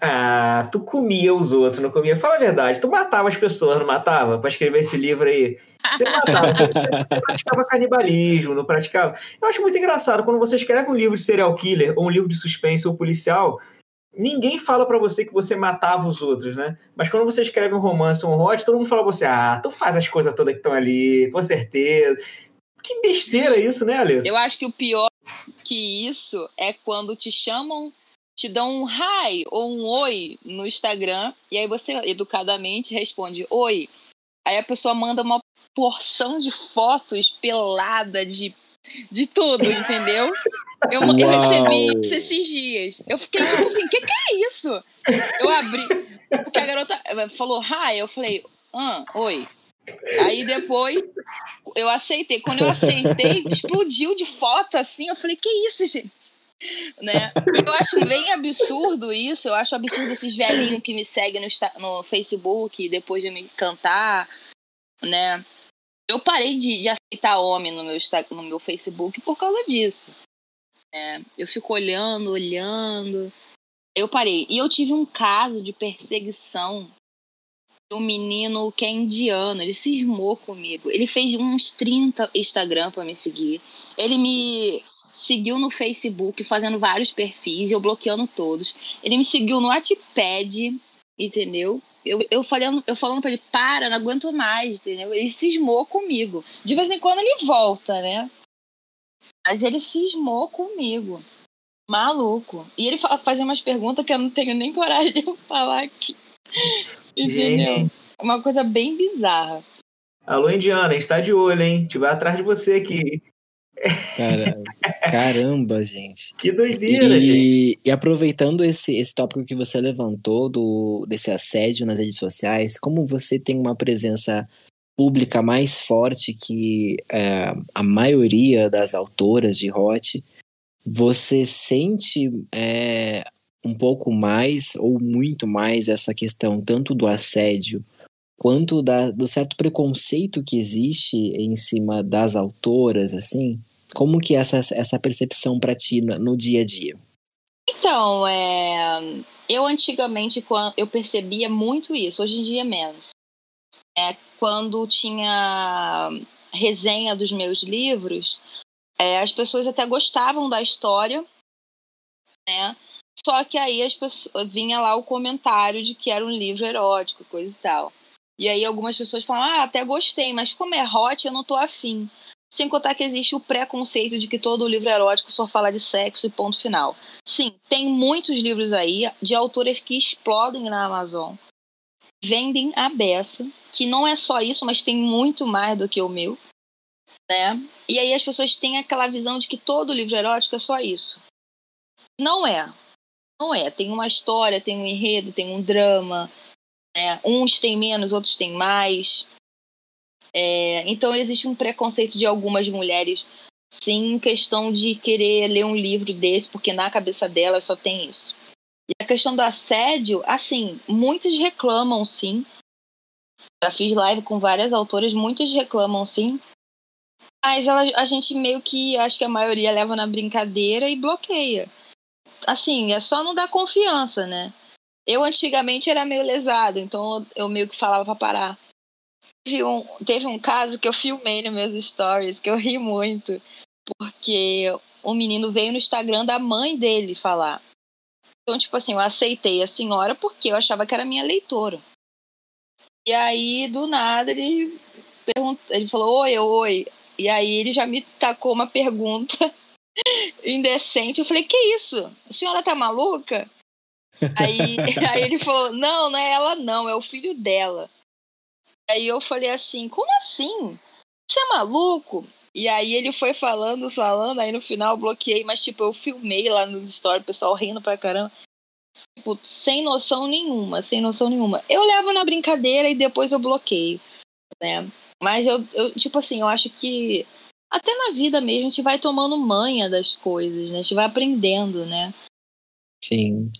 S7: Ah, tu comia os outros, não comia? Fala a verdade, tu matava as pessoas, não matava? Pra escrever esse livro aí. Você matava, você praticava canibalismo, não praticava. Eu acho muito engraçado, quando você escreve um livro de serial killer, ou um livro de suspense ou policial, ninguém fala pra você que você matava os outros, né? Mas quando você escreve um romance ou um hot, todo mundo fala pra você: Ah, tu faz as coisas todas que estão ali, com certeza. Que besteira isso, né, Alessa?
S6: Eu acho que o pior que isso é quando te chamam, te dão um hi ou um oi no Instagram, e aí você educadamente responde oi. Aí a pessoa manda uma porção de fotos pelada de, de tudo, entendeu? Eu, eu recebi isso esses dias. Eu fiquei tipo assim, o que, que é isso? Eu abri. Porque a garota falou hi, eu falei, ah, oi. Aí depois eu aceitei. Quando eu aceitei, explodiu de foto assim. Eu falei, que isso, gente? Né? Eu acho bem absurdo isso. Eu acho absurdo esses velhinhos que me seguem no, no Facebook depois de me cantar, né? Eu parei de, de aceitar homem no meu, no meu Facebook por causa disso. Né? Eu fico olhando, olhando. Eu parei. E eu tive um caso de perseguição um menino que é indiano, ele cismou comigo. Ele fez uns 30 Instagram para me seguir. Ele me seguiu no Facebook fazendo vários perfis e eu bloqueando todos. Ele me seguiu no Wattpad, entendeu? Eu, eu, falando, eu falando pra ele, para, não aguento mais, entendeu? Ele cismou comigo. De vez em quando ele volta, né? Mas ele cismou comigo. Maluco. E ele fazia umas perguntas que eu não tenho nem coragem de falar aqui. Entendeu? Uma coisa bem bizarra.
S7: Alô, Indiana, a gente tá de olho, hein? A gente vai atrás de você aqui.
S3: Cara, caramba, gente.
S7: Que doideira, e, gente.
S3: E aproveitando esse, esse tópico que você levantou do, desse assédio nas redes sociais, como você tem uma presença pública mais forte que é, a maioria das autoras de hot, você sente é, um pouco mais ou muito mais essa questão tanto do assédio quanto da, do certo preconceito que existe em cima das autoras, assim? Como que é essa, essa percepção para ti no, dia a dia?
S6: Então, é, eu antigamente eu percebia muito isso, hoje em dia menos. É, quando tinha resenha dos meus livros, é, as pessoas até gostavam da história, né? Só que aí as pessoas, vinha lá o comentário de que era um livro erótico, coisa e tal. E aí algumas pessoas falam, ah, até gostei, mas como é hot, eu não tô afim. Sem contar que existe o preconceito de que todo livro erótico só fala de sexo e ponto final. Sim, tem muitos livros aí de autores que explodem na Amazon. Vendem a beça, que não é só isso, mas tem muito mais do que o meu. Né? E aí as pessoas têm aquela visão de que todo livro erótico é só isso. Não é. Não é. Tem uma história, tem um enredo, tem um drama. Né? Uns têm menos, outros têm mais. É, então existe um preconceito de algumas mulheres, sim, questão de querer ler um livro desse, porque na cabeça dela só tem isso. E a questão do assédio, assim, muitos reclamam, sim. Já fiz live com várias autoras, muitas reclamam, sim. Mas ela, a gente meio que, acho que a maioria leva na brincadeira e bloqueia assim, é só não dar confiança, né? Eu antigamente era meio lesado, então eu meio que falava pra parar. Teve um, teve um caso que eu filmei nos meus stories, que eu ri muito, porque um menino veio no Instagram da mãe dele falar. Então, tipo assim, eu aceitei a senhora porque eu achava que era minha leitora. E aí, do nada, ele, perguntou, ele falou, oi, oi. E aí ele já me tacou uma pergunta indecente. Eu falei, que isso? A senhora tá maluca? aí, aí ele falou, não, não é ela não, é o filho dela. Aí eu falei assim, como assim? Você é maluco? E aí ele foi falando, falando, aí no final eu bloqueei, mas tipo, eu filmei lá nos stories, o pessoal rindo pra caramba. Tipo, sem noção nenhuma, sem noção nenhuma. Eu levo na brincadeira e depois eu bloqueio, né? Mas eu, eu tipo assim, eu acho que até na vida mesmo, a gente vai tomando manha das coisas, né? A gente vai aprendendo, né?
S3: Sim.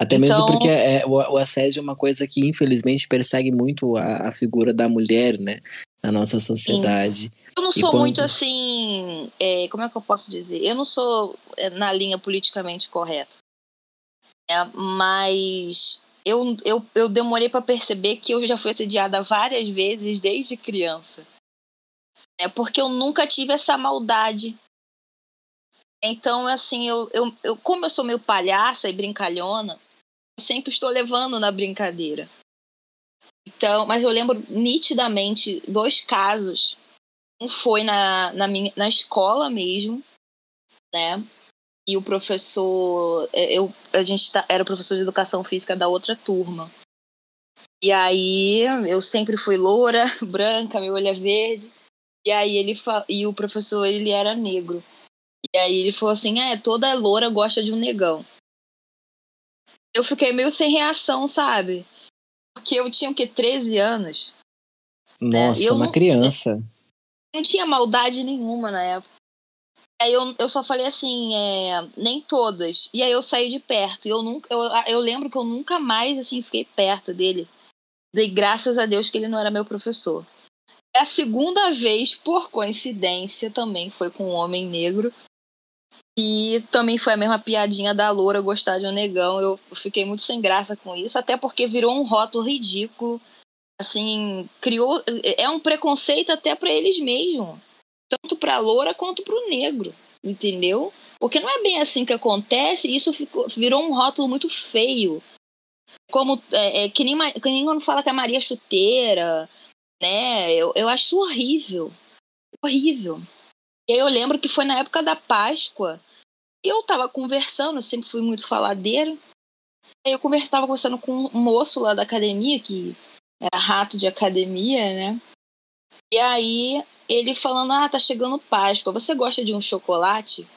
S3: Até então... mesmo porque é, o, o, assédio é uma coisa que, infelizmente, persegue muito a, a figura da mulher, né? Na nossa sociedade. Sim.
S6: Eu não sou quando... muito assim. É, como é que eu posso dizer? Eu não sou é, na linha politicamente correta. É, mas eu, eu, eu demorei para perceber que eu já fui assediada várias vezes desde criança. É porque eu nunca tive essa maldade. Então, assim, eu, eu, eu como eu sou meio palhaça e brincalhona, sempre estou levando na brincadeira. Então, mas eu lembro nitidamente dois casos. Um foi na, na, minha, na escola mesmo, né? E o professor, é, eu, a gente tá, era professor de educação física da outra turma. E aí eu sempre fui loura, branca, meu olho é verde. E aí ele e o professor ele era negro. E aí ele falou assim: "É, toda loura gosta de um negão". Eu fiquei meio sem reação, sabe? Porque eu tinha o que 13 anos.
S3: Nossa, né? uma não, criança.
S6: Não tinha maldade nenhuma na época. Aí eu, eu só falei assim, é, nem todas. E aí eu saí de perto. E eu nunca, eu, eu lembro que eu nunca mais assim fiquei perto dele. Dei graças a Deus que ele não era meu professor. A segunda vez, por coincidência, também foi com um homem negro. E também foi a mesma piadinha da loura gostar de um negão. Eu fiquei muito sem graça com isso, até porque virou um rótulo ridículo. Assim, criou. É um preconceito até para eles mesmos. Tanto para loura quanto para o negro. Entendeu? Porque não é bem assim que acontece, isso ficou, virou um rótulo muito feio. Como é, é, que, nem, que nem quando fala que a Maria é chuteira, né? Eu, eu acho horrível. Horrível. E aí eu lembro que foi na época da Páscoa. E eu tava conversando, eu sempre fui muito faladeira. Aí eu conversava conversando com um moço lá da academia, que era rato de academia, né? E aí ele falando, ah, tá chegando Páscoa, você gosta de um chocolate?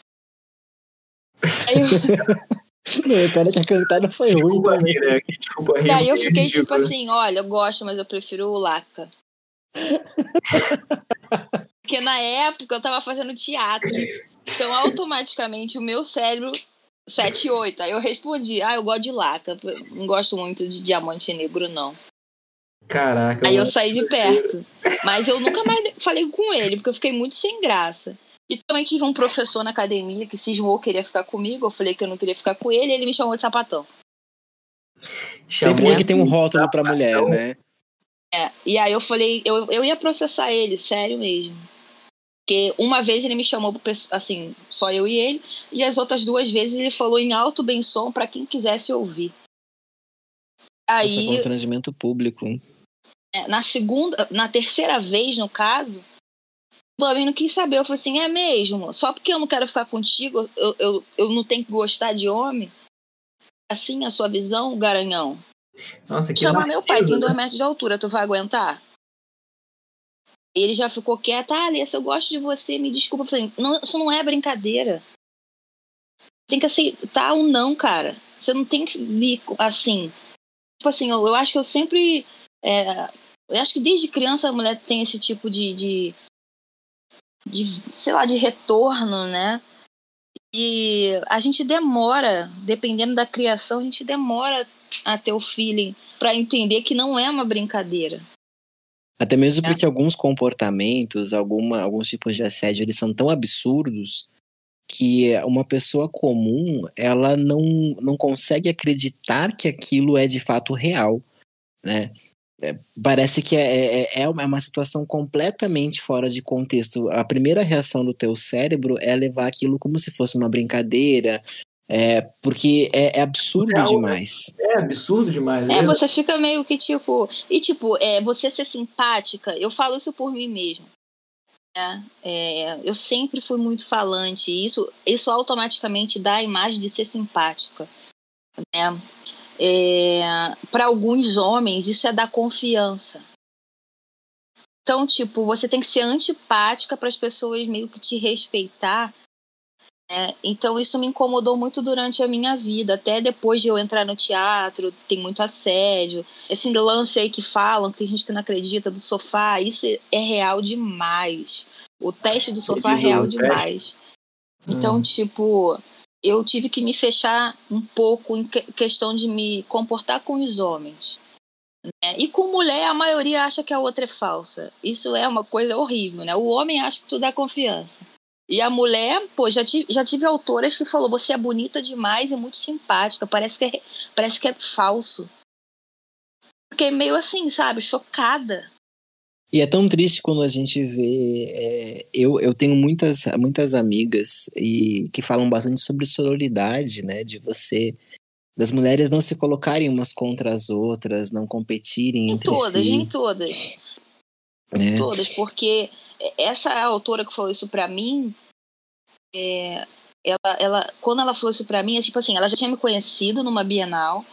S3: Aí eu... Não, cara que a cantada foi ruim também. Né?
S6: Desculpa, e aí eu fiquei tipo assim, olha, eu gosto, mas eu prefiro o Laca. Porque na época eu tava fazendo teatro. Então, automaticamente, o meu cérebro 7 8. Aí eu respondi, ah, eu gosto de laca. Não gosto muito de diamante negro, não.
S7: Caraca.
S6: Aí eu saí de perto. Mas eu nunca mais falei com ele, porque eu fiquei muito sem graça. E também tive um professor na academia que cismou queria ficar comigo. Eu falei que eu não queria ficar com ele, e ele me chamou de sapatão.
S3: Sempre tem que ter um rótulo pra mulher, né?
S6: É, e aí eu falei, eu, eu ia processar ele, sério mesmo. Porque uma vez ele me chamou, assim, só eu e ele, e as outras duas vezes ele falou em alto bem som para quem quisesse ouvir.
S3: Aí, Esse constrangimento público.
S6: É, na segunda, na terceira vez, no caso, o Davi não quis saber. Eu falei assim: é mesmo? Só porque eu não quero ficar contigo, eu, eu, eu não tenho que gostar de homem? Assim a sua visão, garanhão?
S7: Nossa, que
S6: Chama meu pai, tem dois metros de altura, tu vai aguentar? Ele já ficou quieto. Ah, Alessa, eu gosto de você, me desculpa. Eu falei, não, isso não é brincadeira. Tem que aceitar ou não, cara. Você não tem que vir assim. Tipo assim, eu, eu acho que eu sempre. É, eu acho que desde criança a mulher tem esse tipo de, de, de, sei lá, de retorno, né? E a gente demora, dependendo da criação, a gente demora a ter o feeling para entender que não é uma brincadeira.
S3: Até mesmo é. porque alguns comportamentos, alguma, alguns tipos de assédio, eles são tão absurdos que uma pessoa comum, ela não, não consegue acreditar que aquilo é de fato real, né? É, parece que é, é, é uma situação completamente fora de contexto. A primeira reação do teu cérebro é levar aquilo como se fosse uma brincadeira, é, porque é, é absurdo é, demais.
S7: É absurdo demais.
S6: É, você fica meio que tipo. E tipo, é, você ser simpática, eu falo isso por mim mesmo. É, é, eu sempre fui muito falante, e isso, isso automaticamente dá a imagem de ser simpática. Né? É, Para alguns homens, isso é dar confiança. Então, tipo, você tem que ser antipática para as pessoas meio que te respeitar é, então isso me incomodou muito durante a minha vida, até depois de eu entrar no teatro, tem muito assédio. Esse lance aí que falam, que tem gente que não acredita do sofá, isso é real demais. O teste do sofá é real demais. Então, hum. tipo, eu tive que me fechar um pouco em questão de me comportar com os homens. Né? E com mulher, a maioria acha que a outra é falsa. Isso é uma coisa horrível, né? O homem acha que tudo é confiança. E a mulher, pô, já tive, já tive autoras que falou: você é bonita demais e muito simpática, parece que é, parece que é falso. Fiquei meio assim, sabe, chocada.
S3: E é tão triste quando a gente vê. É, eu, eu tenho muitas, muitas amigas e que falam bastante sobre sororidade, né? De você. Das mulheres não se colocarem umas contra as outras, não competirem
S6: em
S3: entre
S6: todas,
S3: si.
S6: Em todas, em é. todas. porque essa autora que falou isso para mim, é, ela, ela, quando ela falou isso pra mim, é tipo assim, ela já tinha me conhecido numa Bienal,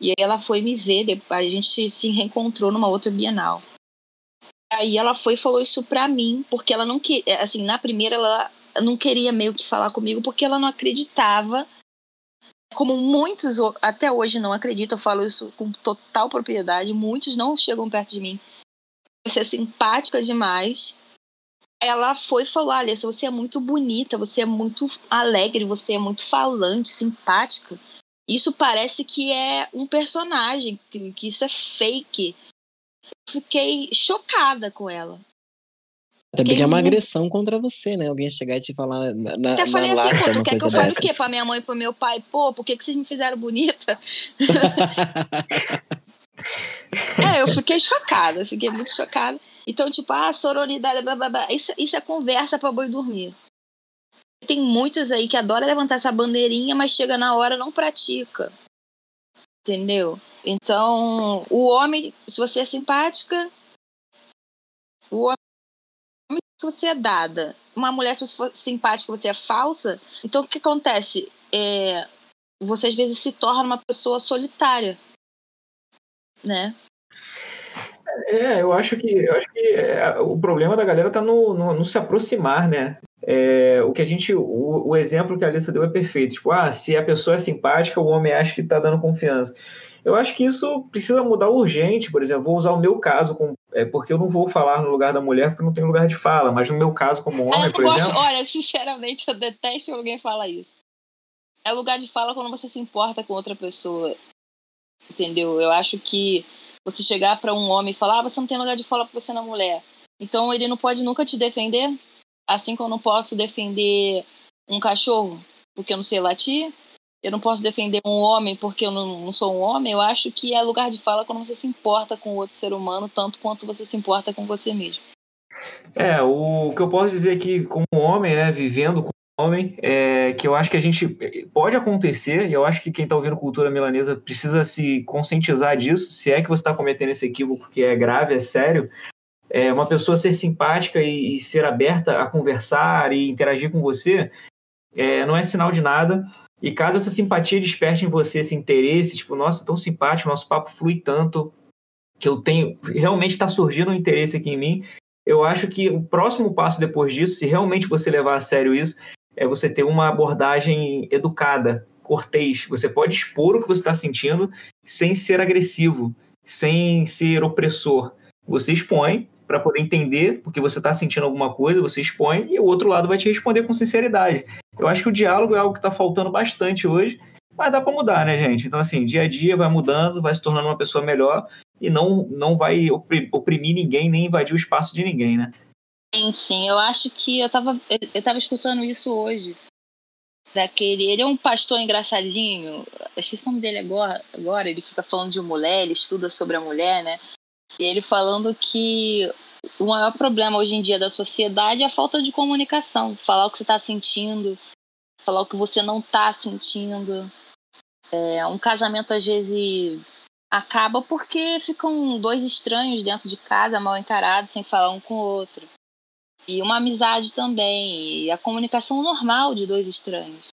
S6: e aí ela foi me ver, a gente se reencontrou numa outra Bienal. Aí ela foi e falou isso pra mim, porque ela não queria, assim, na primeira ela não queria meio que falar comigo, porque ela não acreditava, como muitos até hoje não acreditam, eu falo isso com total propriedade, muitos não chegam perto de mim. Você é simpática demais, ela foi e falou: Alessa, você é muito bonita, você é muito alegre, você é muito falante, simpática. Isso parece que é um personagem, que, que isso é fake. Fiquei chocada com ela.
S3: Também é uma agressão contra você, né? Alguém chegar e te falar na, na,
S6: Eu falei
S3: na
S6: assim,
S3: lata,
S6: pô, tu quer que eu fale o quê pra minha mãe e pro meu pai? Pô, por que, que vocês me fizeram bonita? É, eu fiquei chocada, fiquei muito chocada. Então, tipo, ah, sororidade, blá, blá, blá. Isso, isso é conversa pra boi dormir. Tem muitos aí que adoram levantar essa bandeirinha, mas chega na hora não pratica. Entendeu? Então, o homem, se você é simpática, o homem, se você é dada. Uma mulher, se você for simpática, você é falsa. Então, o que acontece? É, você às vezes se torna uma pessoa solitária. Né?
S7: É, eu acho que, eu acho que é, o problema da galera tá no, no, no se aproximar, né? É, o que a gente, o, o, exemplo que a Alissa deu é perfeito. Tipo, ah, se a pessoa é simpática, o homem acha que tá dando confiança. Eu acho que isso precisa mudar urgente, por exemplo, vou usar o meu caso, com, é, porque eu não vou falar no lugar da mulher, porque não tem lugar de fala, mas no meu caso como homem,
S6: eu não
S7: por
S6: gosto,
S7: exemplo...
S6: Olha, sinceramente, eu detesto que alguém fala isso. É lugar de fala quando você se importa com outra pessoa. Entendeu? Eu acho que você chegar para um homem e falar, ah, você não tem lugar de fala porque você não é mulher. Então ele não pode nunca te defender, assim como eu não posso defender um cachorro porque eu não sei latir. Eu não posso defender um homem porque eu não, não sou um homem. Eu acho que é lugar de fala quando você se importa com outro ser humano, tanto quanto você se importa com você mesmo.
S7: É, o que eu posso dizer aqui como homem, né, vivendo como homem, é que eu acho que a gente pode acontecer, e eu acho que quem está ouvindo cultura milanesa precisa se conscientizar disso, se é que você está cometendo esse equívoco que é grave, é sério, é uma pessoa ser simpática e, e ser aberta a conversar e interagir com você, é, não é sinal de nada. E caso essa simpatia desperte em você esse interesse, tipo, nossa, tão simpático, nosso papo flui tanto, que eu tenho, realmente está surgindo um interesse aqui em mim, eu acho que o próximo passo depois disso, se realmente você levar a sério isso, é você ter uma abordagem educada, cortês. Você pode expor o que você está sentindo sem ser agressivo, sem ser opressor. Você expõe para poder entender porque você está sentindo alguma coisa, você expõe e o outro lado vai te responder com sinceridade. Eu acho que o diálogo é algo que está faltando bastante hoje, mas dá para mudar, né, gente? Então, assim, dia a dia vai mudando, vai se tornando uma pessoa melhor e não, não vai oprimir ninguém, nem invadir o espaço de ninguém, né?
S6: Sim, sim. Eu acho que eu tava, eu tava escutando isso hoje. Daquele. Ele é um pastor engraçadinho. Esqueci o nome dele agora, agora. Ele fica falando de mulher, ele estuda sobre a mulher, né? E ele falando que o maior problema hoje em dia da sociedade é a falta de comunicação. Falar o que você está sentindo, falar o que você não está sentindo. É, um casamento, às vezes, acaba porque ficam dois estranhos dentro de casa, mal encarados, sem falar um com o outro. E uma amizade também, e a comunicação normal de dois estranhos.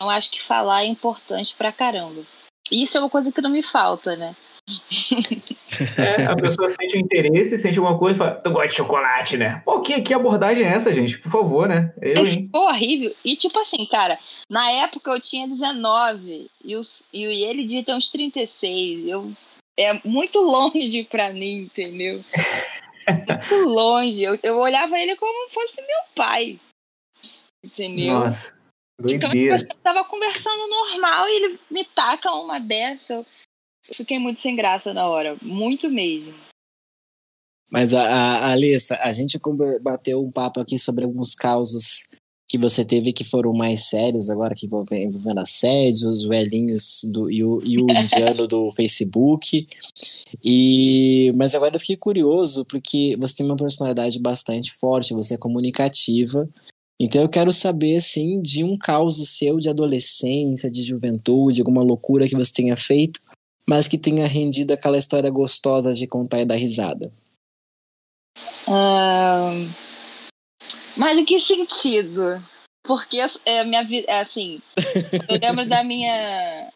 S6: Eu acho que falar é importante pra caramba. E isso é uma coisa que não me falta, né?
S7: É, a pessoa sente um interesse, sente alguma coisa e fala, tu gosta de chocolate, né? Pô, que, que abordagem é essa, gente? Por favor, né? Eu, hein?
S6: É horrível. E tipo assim, cara, na época eu tinha 19 e, os, e ele devia ter uns 36. Eu, é muito longe pra mim, entendeu? muito longe. Eu, eu olhava ele como fosse meu pai. Entendeu?
S7: Nossa,
S6: então
S7: doideira.
S6: eu tava conversando normal e ele me taca uma dessa. Eu, eu fiquei muito sem graça na hora. Muito mesmo.
S3: Mas, a, a, Alissa, a gente bateu um papo aqui sobre alguns causos que você teve que foram mais sérios agora, que envolvendo, assédios, os velhinhos do, e, o, e o indiano do Facebook. E, mas agora eu fiquei curioso, porque você tem uma personalidade bastante forte, você é comunicativa. Então eu quero saber, assim, de um caso seu de adolescência, de juventude, alguma loucura que você tenha feito, mas que tenha rendido aquela história gostosa de contar e dar risada.
S6: Um... Mas em que sentido? Porque é minha vida, é assim, eu lembro da minha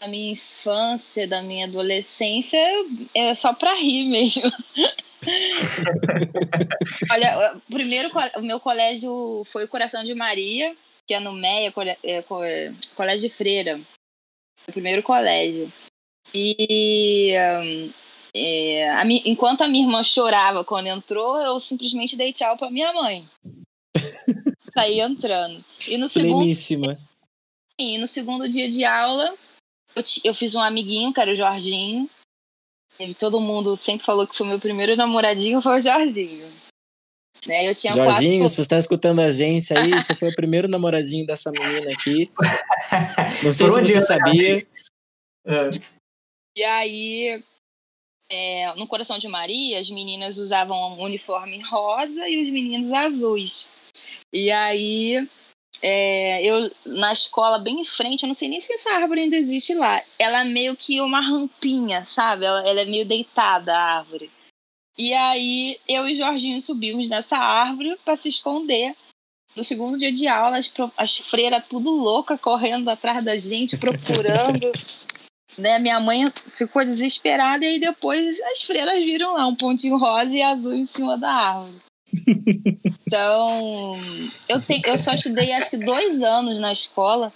S6: da minha infância, da minha adolescência, é só pra rir mesmo. Olha, primeiro o meu colégio foi o Coração de Maria, que é no MEIA, é, Colégio de Freira. O primeiro colégio. E um, é, a mi, enquanto a minha irmã chorava quando entrou, eu simplesmente dei tchau pra minha mãe. Saí entrando. E no segundo.
S3: Pleníssima.
S6: E no segundo dia de aula, eu, eu fiz um amiguinho, que era o Jorginho. E todo mundo sempre falou que foi meu primeiro namoradinho, foi o Jorginho. Né? Eu tinha
S3: Jorginho,
S6: quatro...
S3: se você está escutando a gente aí, você foi o primeiro namoradinho dessa menina aqui. Não sei se você sabia.
S6: É. E aí, é, no Coração de Maria, as meninas usavam um uniforme rosa e os meninos azuis. E aí, é, eu na escola, bem em frente, eu não sei nem se essa árvore ainda existe lá. Ela é meio que uma rampinha, sabe? Ela, ela é meio deitada, a árvore. E aí, eu e Jorginho subimos nessa árvore para se esconder. No segundo dia de aula, as, as freiras tudo louca, correndo atrás da gente, procurando. né? Minha mãe ficou desesperada e aí depois as freiras viram lá um pontinho rosa e azul em cima da árvore. Então, eu, tenho, eu só estudei acho que dois anos na escola,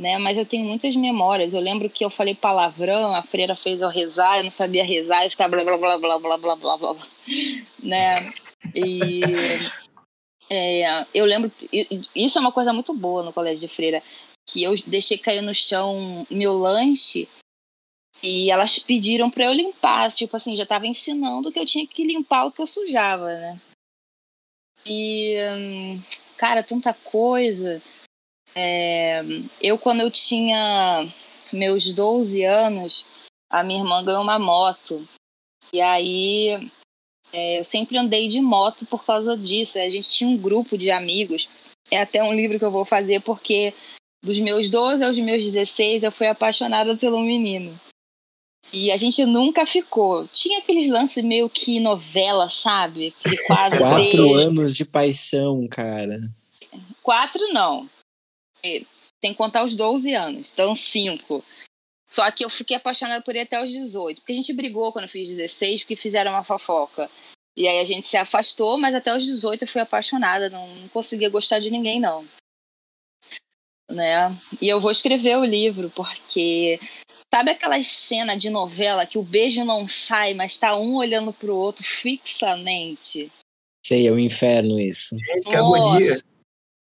S6: né? Mas eu tenho muitas memórias. Eu lembro que eu falei palavrão, a freira fez eu rezar, eu não sabia rezar, e ficava blá blá blá blá blá blá blá blá blá, né? E é, eu lembro, isso é uma coisa muito boa no colégio de freira, que eu deixei cair no chão meu lanche e elas pediram para eu limpar, tipo assim, já estava ensinando que eu tinha que limpar o que eu sujava, né? E, hum, cara, tanta coisa. É, eu, quando eu tinha meus 12 anos, a minha irmã ganhou uma moto. E aí é, eu sempre andei de moto por causa disso. A gente tinha um grupo de amigos. É até um livro que eu vou fazer porque dos meus 12 aos meus 16 eu fui apaixonada pelo menino. E a gente nunca ficou. Tinha aqueles lances meio que novela, sabe? Aquele quase
S3: Quatro beijo. anos de paixão, cara.
S6: Quatro não. É, tem que contar os 12 anos. Então, cinco. Só que eu fiquei apaixonada por ele até os 18. Porque a gente brigou quando eu fiz 16, porque fizeram uma fofoca. E aí a gente se afastou, mas até os 18 eu fui apaixonada. Não, não conseguia gostar de ninguém, não. Né? E eu vou escrever o livro, porque Sabe aquelas cenas de novela que o beijo não sai, mas tá um olhando pro outro fixamente?
S3: Sei, é o um inferno isso.
S7: que agonia.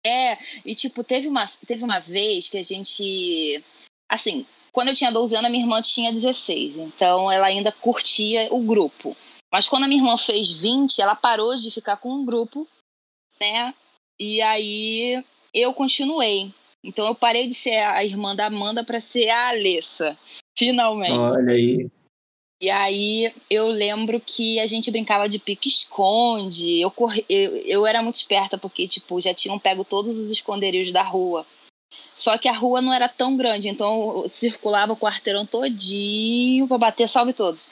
S6: É, e tipo, teve uma, teve uma vez que a gente. Assim, quando eu tinha 12 anos, a minha irmã tinha 16. Então ela ainda curtia o grupo. Mas quando a minha irmã fez 20, ela parou de ficar com o grupo, né? E aí eu continuei. Então eu parei de ser a irmã da Amanda para ser a Alessa, finalmente.
S7: Olha aí.
S6: E aí eu lembro que a gente brincava de pique-esconde. Eu, corri, eu, eu era muito esperta, porque, tipo, já tinham pego todos os esconderijos da rua. Só que a rua não era tão grande, então eu circulava o quarteirão todinho pra bater salve todos.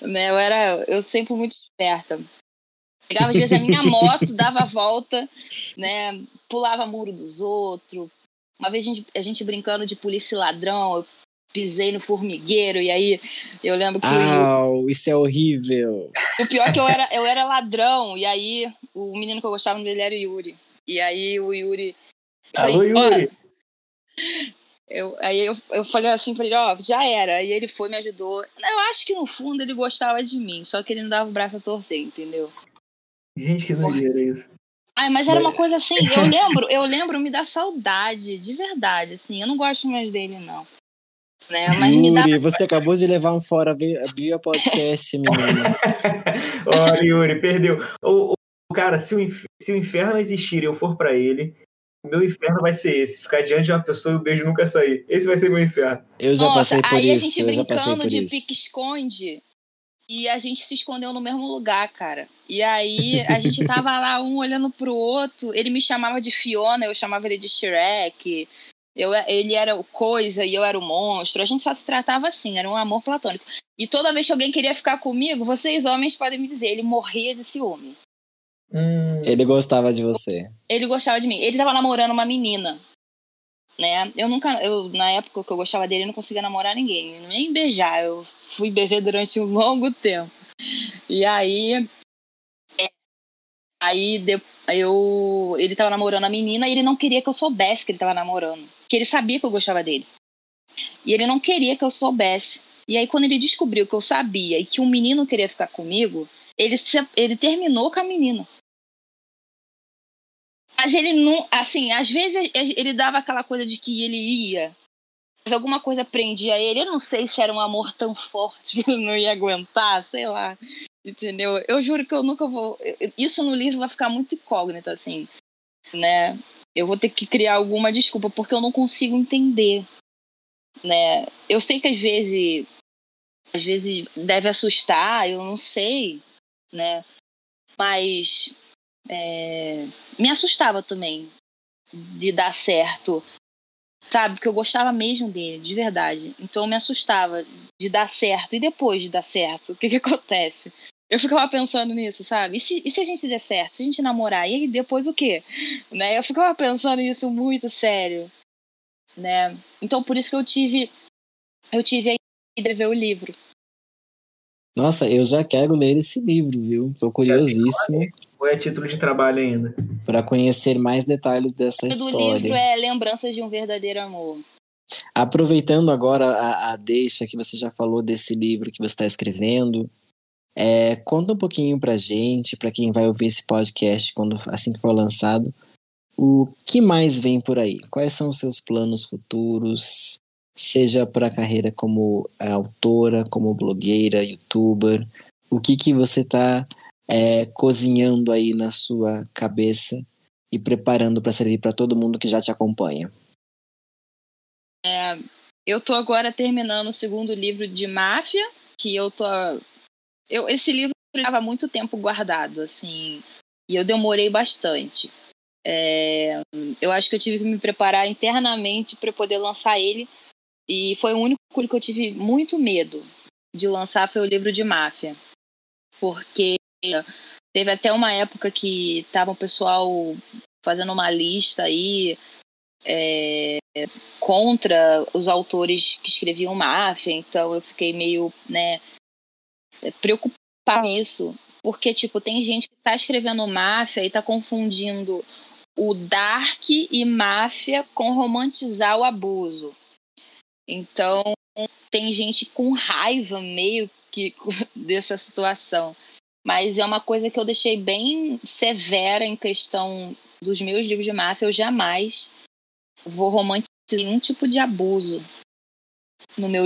S6: Né? Eu era eu sempre muito esperta. Pegava às vezes a minha moto, dava a volta, né? Pulava muro dos outros. Uma vez a gente, a gente brincando de polícia e ladrão, eu pisei no formigueiro e aí eu lembro que.
S3: Au, eu... isso é horrível.
S6: O pior é que eu era, eu era ladrão, e aí o menino que eu gostava dele era o Yuri. E aí o Yuri.
S7: Alô, Yuri!
S6: Eu, aí eu, eu falei assim pra ele, ó, oh, já era. E ele foi, me ajudou. Eu acho que no fundo ele gostava de mim, só que ele não dava o braço a torcer, entendeu?
S7: Gente, que doideira isso.
S6: Ai, mas era uma coisa assim, eu lembro, eu lembro, me dá saudade, de verdade, assim, eu não gosto mais dele, não. Né? Mas
S3: Yuri,
S6: me dá...
S3: você acabou de levar um fora via podcast, menino.
S7: Olha, Yuri, perdeu. O, o, cara, se o, se o inferno existir e eu for para ele, o meu inferno vai ser esse, ficar diante de uma pessoa e o beijo nunca sair. Esse vai ser meu inferno.
S3: Eu já
S6: Nossa,
S3: passei por
S6: aí
S3: isso,
S6: a gente
S3: eu já passei
S6: brincando
S3: por
S6: de
S3: isso.
S6: pique-esconde, e a gente se escondeu no mesmo lugar, cara. E aí a gente tava lá um olhando pro outro. Ele me chamava de Fiona, eu chamava ele de Shrek. Eu, ele era o coisa e eu era o monstro. A gente só se tratava assim, era um amor platônico. E toda vez que alguém queria ficar comigo, vocês homens podem me dizer, ele morria de ciúme.
S7: Hum,
S3: Ele gostava de você.
S6: Ele gostava de mim. Ele tava namorando uma menina. Né? Eu nunca, eu, na época que eu gostava dele, eu não conseguia namorar ninguém, nem beijar. Eu fui beber durante um longo tempo. E aí, aí de- eu, ele tava namorando a menina e ele não queria que eu soubesse que ele tava namorando. Que ele sabia que eu gostava dele. E ele não queria que eu soubesse. E aí, quando ele descobriu que eu sabia e que um menino queria ficar comigo, ele, se- ele terminou com a menina. Mas ele não. Assim, às vezes ele dava aquela coisa de que ele ia, mas alguma coisa prendia ele. Eu não sei se era um amor tão forte que ele não ia aguentar, sei lá. Entendeu? Eu juro que eu nunca vou. eu- Isso no livro vai ficar muito incógnito, assim. Né? Eu vou ter que criar alguma desculpa, porque eu não consigo entender. Né? Eu sei que às vezes. Às vezes deve assustar, eu não sei. Né? Mas. é, me assustava também de dar certo. Sabe? Porque eu gostava mesmo dele, de verdade. Então me assustava de dar certo. E depois de dar certo, o que, que acontece? Eu ficava pensando nisso, sabe? E se, e se a gente der certo? Se a gente namorar? E aí depois o quê? Né? Eu ficava pensando nisso muito sério. Né? Então por isso que eu tive. Eu tive a ideia de ver o livro.
S3: Nossa, eu já quero ler esse livro, viu? Tô curiosíssimo
S7: ou é título de trabalho ainda?
S3: para conhecer mais detalhes dessa
S6: O do livro
S3: história.
S6: é Lembranças de um Verdadeiro Amor.
S3: Aproveitando agora a, a deixa que você já falou desse livro que você está escrevendo, é, conta um pouquinho pra gente, pra quem vai ouvir esse podcast quando assim que for lançado, o que mais vem por aí? Quais são os seus planos futuros? Seja para a carreira como autora, como blogueira, youtuber, o que que você está cozinhando aí na sua cabeça e preparando para servir para todo mundo que já te acompanha?
S6: Eu tô agora terminando o segundo livro de máfia, que eu tô. Eu, esse livro estava muito tempo guardado, assim, e eu demorei bastante. É, eu acho que eu tive que me preparar internamente para poder lançar ele, e foi o único que eu tive muito medo de lançar foi o livro de máfia, porque teve até uma época que tava o pessoal fazendo uma lista aí é, contra os autores que escreviam máfia, então eu fiquei meio, né, preocupada com isso, porque, tipo, tem gente que tá escrevendo máfia e tá confundindo o dark e máfia com romantizar o abuso. Então, tem gente com raiva meio que dessa situação. Mas é uma coisa que eu deixei bem severa em questão dos meus livros de máfia. Eu jamais vou romantizar nenhum tipo de abuso no meu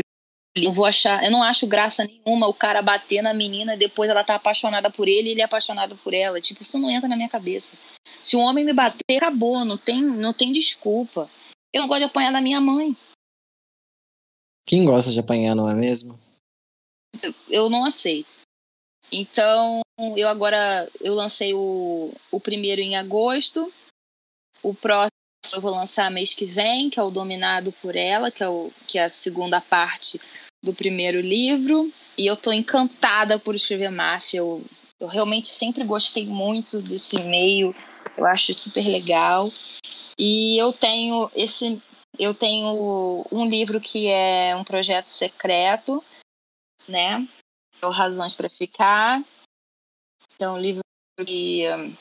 S6: Eu vou achar, eu não acho graça nenhuma o cara bater na menina depois ela tá apaixonada por ele e ele é apaixonado por ela. Tipo, isso não entra na minha cabeça. Se um homem me bater, acabou, não tem, não tem desculpa. Eu não gosto de apanhar da minha mãe.
S3: Quem gosta de apanhar, não é mesmo?
S6: Eu, eu não aceito. Então, eu agora eu lancei o, o primeiro em agosto. O próximo eu vou lançar mês que vem, que é o Dominado por Ela, que é, o, que é a segunda parte do primeiro livro. E eu tô encantada por escrever máfia. Eu, eu realmente sempre gostei muito desse meio. Eu acho super legal. E eu tenho esse. Eu tenho um livro que é um projeto secreto, né? É o Razões para Ficar. É um livro que um,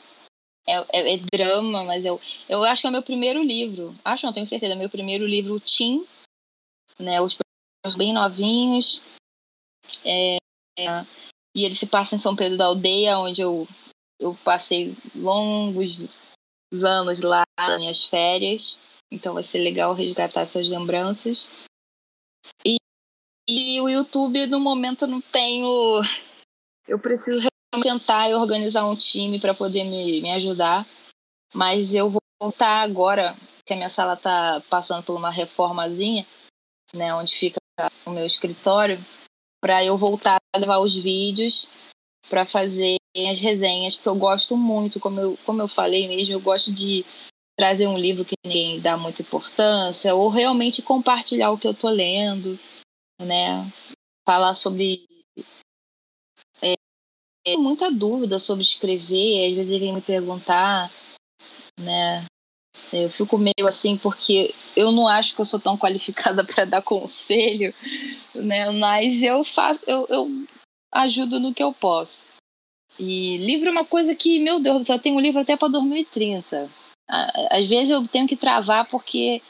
S6: é, é, é, drama, mas eu, eu acho que é o meu primeiro livro. Acho, não tenho certeza. É meu primeiro livro teen, né? Os bem novinhos. É, é, e ele se passa em São Pedro da Aldeia, onde eu, eu passei longos anos lá nas minhas férias. Então vai ser legal resgatar essas lembranças. E, e o YouTube, no momento, eu não tenho. Eu preciso tentar organizar um time para poder me, me ajudar. Mas eu vou voltar agora, que a minha sala está passando por uma reformazinha, né, onde fica o meu escritório, para eu voltar a gravar os vídeos para fazer as resenhas, porque eu gosto muito, como eu, como eu falei mesmo, eu gosto de trazer um livro que ninguém dá muita importância, ou realmente compartilhar o que eu tô lendo, né? Falar sobre é, muita dúvida sobre escrever, às vezes vem me perguntar, né? Eu fico meio assim porque eu não acho que eu sou tão qualificada para dar conselho, né? Mas eu faço, eu, eu ajudo no que eu posso. E livro é uma coisa que, meu Deus do céu, eu tenho um livro até para 2030. Às vezes eu tenho que travar porque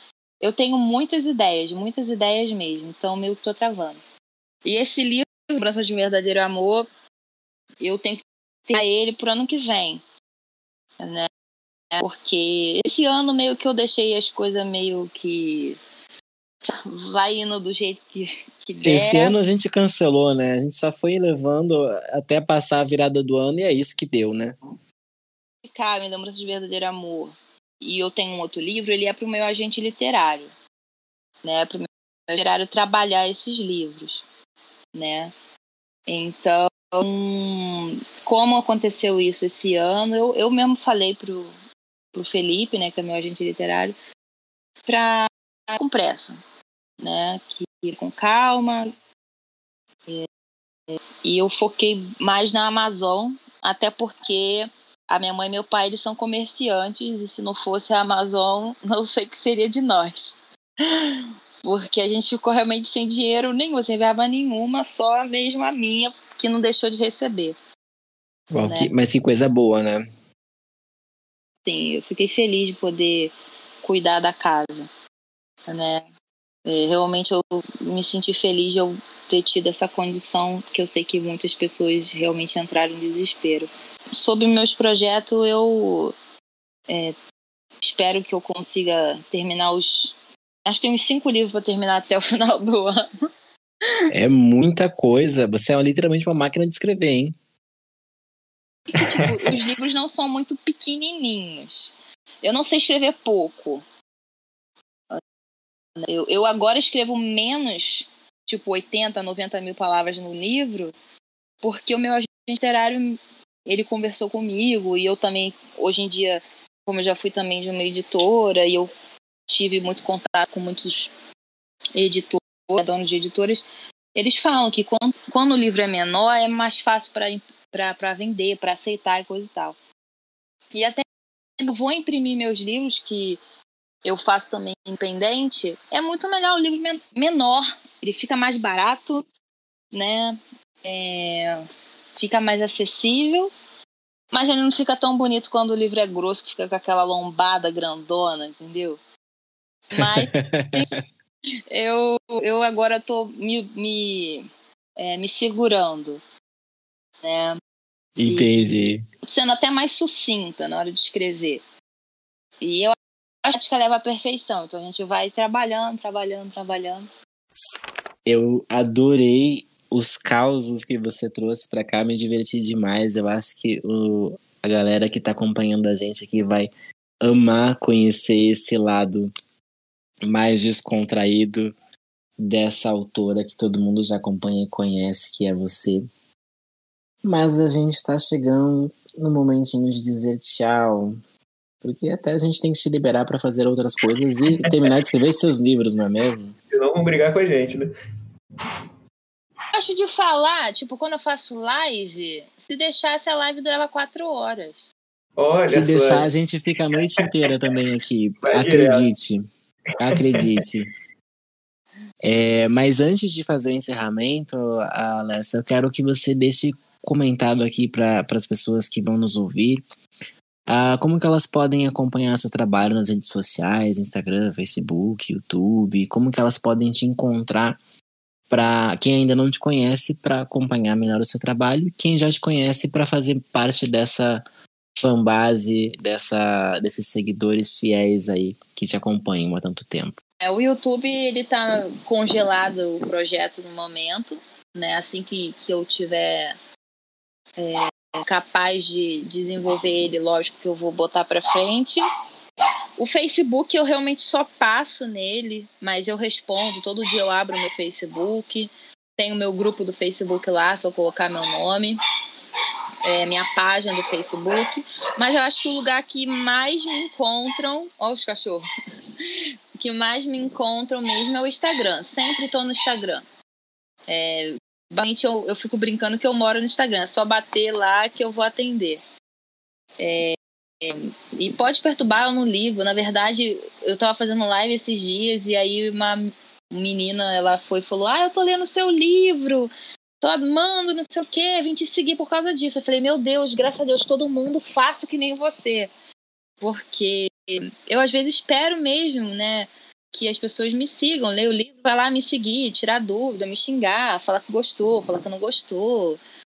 S6: eu tenho muitas ideias, muitas ideias mesmo. Então, meio que estou travando. E esse livro, Lembrança de Verdadeiro Amor, eu tenho que ter ele pro ano que vem. Né? Porque esse ano meio que eu deixei as coisas meio que vai indo do jeito que, que der.
S3: Esse ano a gente cancelou, né? A gente só foi levando até passar a virada do ano e é isso que deu, né?
S6: Cara, Lembrança de Verdadeiro Amor. E eu tenho um outro livro, ele é para o meu agente literário. Né? Para o meu literário trabalhar esses livros. Né? Então, como aconteceu isso esse ano, eu, eu mesmo falei pro, pro Felipe, né, que é meu agente literário, para com pressa, né, que ir com calma. E, e eu foquei mais na Amazon, até porque a minha mãe e meu pai eles são comerciantes e se não fosse a Amazon, não sei o que seria de nós. Porque a gente ficou realmente sem dinheiro nenhum, sem verba nenhuma, só mesmo a minha, que não deixou de receber.
S3: Bom, né? que, mas que coisa boa, né?
S6: Sim, eu fiquei feliz de poder cuidar da casa, né? É, realmente eu me senti feliz de eu ter tido essa condição, porque eu sei que muitas pessoas realmente entraram em desespero. Sobre meus projetos, eu é, espero que eu consiga terminar os. Acho que tem uns cinco livros para terminar até o final do ano.
S3: É muita coisa. Você é literalmente uma máquina de escrever, hein?
S6: Que, tipo, os livros não são muito pequenininhos. Eu não sei escrever pouco. Eu, eu agora escrevo menos, tipo 80, 90 mil palavras no livro, porque o meu agente literário ele conversou comigo e eu também, hoje em dia, como eu já fui também de uma editora e eu tive muito contato com muitos editores, donos de editores, eles falam que quando, quando o livro é menor é mais fácil para vender, para aceitar e coisa e tal. E até eu vou imprimir meus livros, que eu faço também independente, é muito melhor o livro men menor. Ele fica mais barato, né? É, fica mais acessível, mas ele não fica tão bonito quando o livro é grosso, que fica com aquela lombada grandona, entendeu? Mas eu, eu agora estou me, me, é, me segurando, né?
S3: Entendi.
S6: E sendo até mais sucinta na hora de escrever. E eu acho que leva à perfeição. Então a gente vai trabalhando, trabalhando, trabalhando.
S3: Eu adorei os causos que você trouxe para cá, me diverti demais. Eu acho que o, a galera que está acompanhando a gente aqui vai amar conhecer esse lado mais descontraído dessa autora que todo mundo já acompanha e conhece, que é você. Mas a gente está chegando no momentinho de dizer tchau. Porque até a gente tem que se liberar para fazer outras coisas e terminar de escrever seus livros, não é mesmo?
S7: Senão vão brigar com a gente, né?
S6: Acho de falar, tipo, quando eu faço live, se deixasse a live durava quatro horas.
S7: Olha
S3: se deixar, a gente fica a noite inteira também aqui. Vai Acredite. Acredite. É, mas antes de fazer o encerramento, Alessa, eu quero que você deixe comentado aqui para as pessoas que vão nos ouvir uh, como que elas podem acompanhar seu trabalho nas redes sociais, Instagram, Facebook, YouTube, como que elas podem te encontrar para quem ainda não te conhece para acompanhar melhor o seu trabalho quem já te conhece para fazer parte dessa fanbase, dessa, desses seguidores fiéis aí que te acompanham há tanto tempo.
S6: É, o YouTube ele tá congelado o projeto no momento, né? Assim que, que eu tiver é, capaz de desenvolver ele, lógico que eu vou botar para frente. O Facebook eu realmente só passo nele, mas eu respondo. Todo dia eu abro meu Facebook. Tenho meu grupo do Facebook lá, só colocar meu nome. É, minha página do Facebook. Mas eu acho que o lugar que mais me encontram. Ó, os cachorros. que mais me encontram mesmo é o Instagram. Sempre estou no Instagram. É, Basicamente, eu, eu fico brincando que eu moro no Instagram. É só bater lá que eu vou atender. É, é, e pode perturbar, eu não ligo. Na verdade, eu tava fazendo live esses dias e aí uma menina, ela foi e falou: Ah, eu tô lendo seu livro, tô amando, não sei o quê, vim te seguir por causa disso. Eu falei: Meu Deus, graças a Deus, todo mundo faça que nem você. Porque eu às vezes espero mesmo, né? Que as pessoas me sigam, ler o livro, vai lá me seguir, tirar dúvida, me xingar, falar que gostou, falar que não gostou,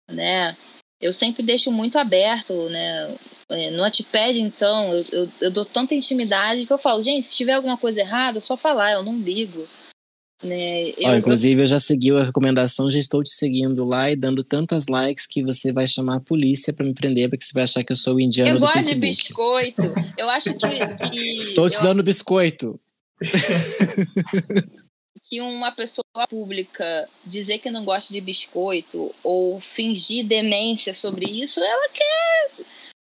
S6: né? Eu sempre deixo muito aberto, né? É, no Notepad, então, eu, eu, eu, dou tanta intimidade que eu falo, gente, se tiver alguma coisa errada, é só falar, eu não ligo. Né? Eu,
S3: oh, inclusive, eu já segui a recomendação, já estou te seguindo lá e dando tantas likes que você vai chamar a polícia para me prender, porque você vai achar que eu sou o indiano
S6: eu gosto de biscoito. Eu acho que. que
S3: estou te dando biscoito.
S6: que uma pessoa pública dizer que não gosta de biscoito ou fingir demência sobre isso, ela quer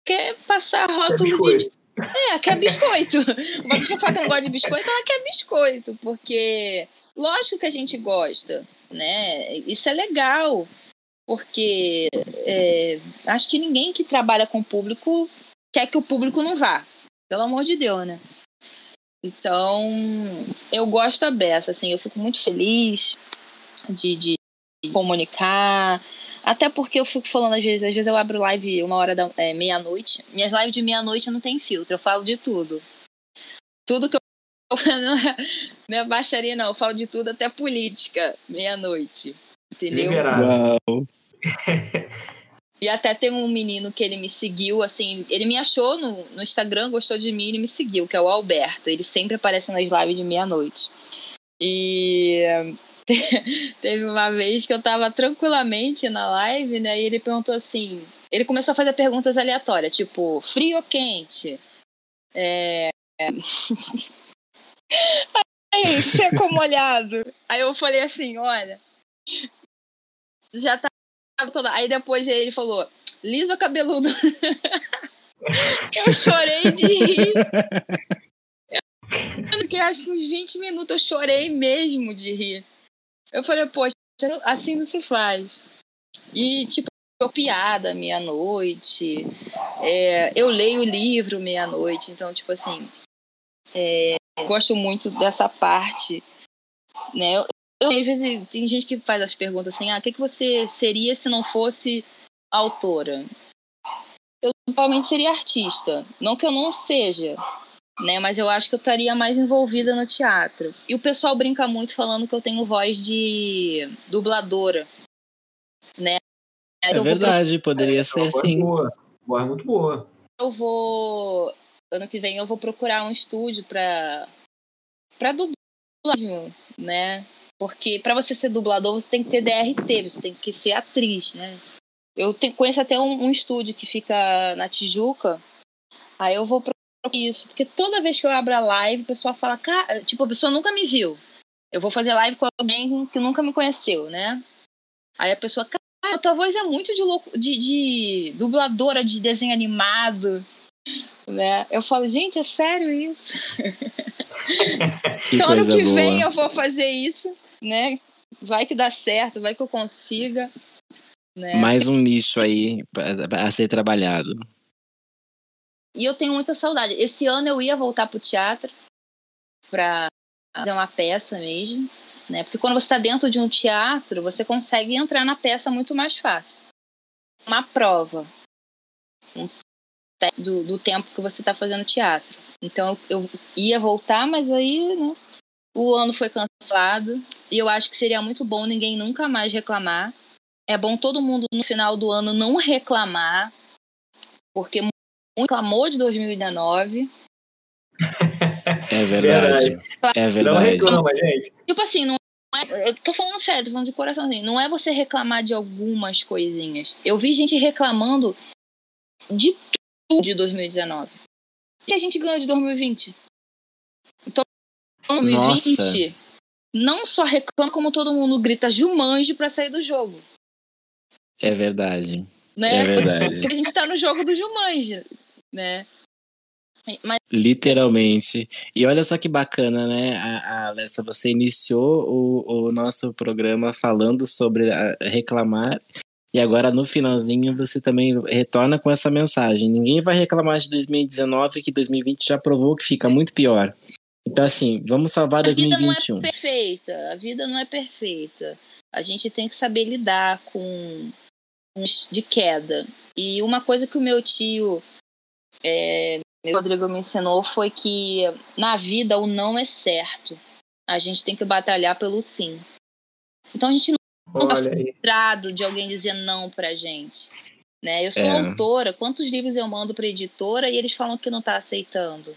S6: quer passar rótulo de. É, quer biscoito. Uma pessoa fala que não gosta de biscoito, ela quer biscoito, porque lógico que a gente gosta, né? Isso é legal, porque é, acho que ninguém que trabalha com o público quer que o público não vá. Pelo amor de Deus, né? Então, eu gosto da beça, assim, eu fico muito feliz de, de comunicar, até porque eu fico falando às vezes, às vezes eu abro live uma hora da é, meia-noite. Minhas lives de meia-noite não tem filtro, eu falo de tudo. Tudo que eu não é baixaria, não, eu falo de tudo, até política, meia-noite. Entendeu?
S3: Uau.
S6: E até tem um menino que ele me seguiu, assim, ele me achou no, no Instagram, gostou de mim e me seguiu, que é o Alberto. Ele sempre aparece nas lives de meia-noite. E Teve uma vez que eu tava tranquilamente na live, né? E ele perguntou assim. Ele começou a fazer perguntas aleatórias, tipo, frio ou quente? É. Aí, seco molhado. Aí eu falei assim, olha. Já tá toda. Aí depois ele falou, liso ou cabeludo? eu chorei de rir. Eu, acho que uns 20 minutos eu chorei mesmo de rir. Eu falei, poxa, assim não se faz. E, tipo, eu piada meia-noite. É, eu leio o livro meia-noite. Então, tipo assim, é, gosto muito dessa parte. Né? Eu, às vezes, tem gente que faz as perguntas assim: ah, o que, que você seria se não fosse autora? Eu provavelmente seria artista. Não que eu não seja, né? Mas eu acho que eu estaria mais envolvida no teatro. E o pessoal brinca muito falando que eu tenho voz de dubladora, né?
S3: É eu verdade, pro... poderia é, ser sim.
S7: Boa. Voz muito boa.
S6: Eu vou ano que vem eu vou procurar um estúdio para para dublagem, né? Porque para você ser dublador você tem que ter DRT, você tem que ser atriz, né? Eu conheço até um, um estúdio que fica na Tijuca. Aí eu vou isso, porque toda vez que eu abro a live, o pessoal fala, cara, tipo, a pessoa nunca me viu. Eu vou fazer live com alguém que nunca me conheceu, né? Aí a pessoa, cara, tua voz é muito de, louco, de, de dubladora de desenho animado, né? Eu falo, gente, é sério isso? então, ano que boa. vem eu vou fazer isso, né? Vai que dá certo, vai que eu consiga. Né?
S3: Mais um nicho aí a ser trabalhado.
S6: E eu tenho muita saudade. Esse ano eu ia voltar pro teatro para fazer uma peça mesmo, né? Porque quando você está dentro de um teatro, você consegue entrar na peça muito mais fácil. Uma prova do, do tempo que você está fazendo teatro. Então eu ia voltar, mas aí né, o ano foi cancelado. E eu acho que seria muito bom ninguém nunca mais reclamar. É bom todo mundo no final do ano não reclamar, porque reclamou de 2019.
S3: É verdade. É verdade. Não
S7: reclama, gente.
S6: Tipo assim, não é, eu tô falando sério, tô falando de coração assim, não é você reclamar de algumas coisinhas. Eu vi gente reclamando de tudo de 2019. E a gente ganhou de 2020. Então, 2020 Nossa. não só reclama, como todo mundo grita Jumanji pra sair do jogo.
S3: É verdade.
S6: Né?
S3: É verdade.
S6: Porque a gente tá no jogo do Jumanji né? Mas
S3: Literalmente. E olha só que bacana, né, a, a Alessa, você iniciou o, o nosso programa falando sobre a- reclamar e agora no finalzinho você também retorna com essa mensagem. Ninguém vai reclamar de 2019 que 2020 já provou que fica muito pior. Então assim, vamos salvar
S6: a vida não é
S3: 2021.
S6: perfeita. A vida não é perfeita. A gente tem que saber lidar com, de queda. E uma coisa que o meu tio, é, meu Rodrigo, me ensinou foi que na vida o não é certo. A gente tem que batalhar pelo sim. Então a gente não
S7: Olha aí.
S6: frustrado de alguém dizer não pra gente. Né? Eu sou
S3: É.
S6: autora, quantos livros eu mando pra editora e eles falam que não tá aceitando,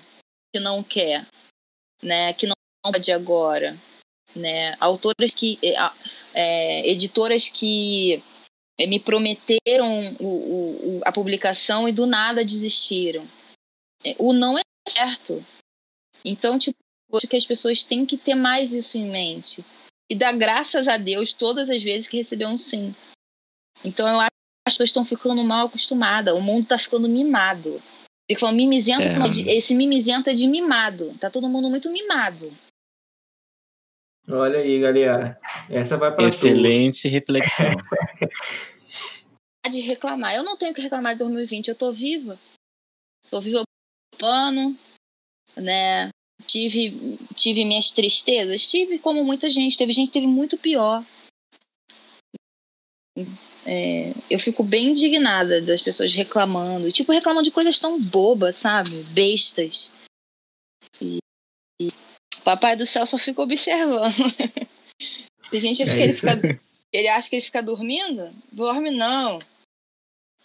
S6: que não quer, né? Que não pode agora, né? Autoras que, é, é, editoras que é, me prometeram o, o- a publicação e do nada desistiram. É, O não é certo. Então, tipo, acho que as pessoas têm que ter mais isso em mente e dar graças a Deus todas as vezes que recebeu um sim. Então eu acho que as pessoas estão ficando mal acostumadas, o mundo tá ficando mimado. Fica falando mimizento,
S3: É.
S6: de- esse mimizento é de mimado. Tá todo mundo muito mimado.
S7: Olha aí, galera. Essa vai para
S3: Excelente reflexão.
S6: De reclamar. Eu não tenho que reclamar de 2020, eu tô viva. Tô viva plano, né? Tive, tive minhas tristezas, tive como muita gente, teve gente que teve muito pior. É, eu fico bem indignada das pessoas reclamando. Tipo, reclamam de coisas tão bobas, sabe? Bestas. E, e o Papai do céu só fica observando. Tem gente acha
S7: É
S6: que ele fica. Ele acha que ele fica dormindo? Dorme não.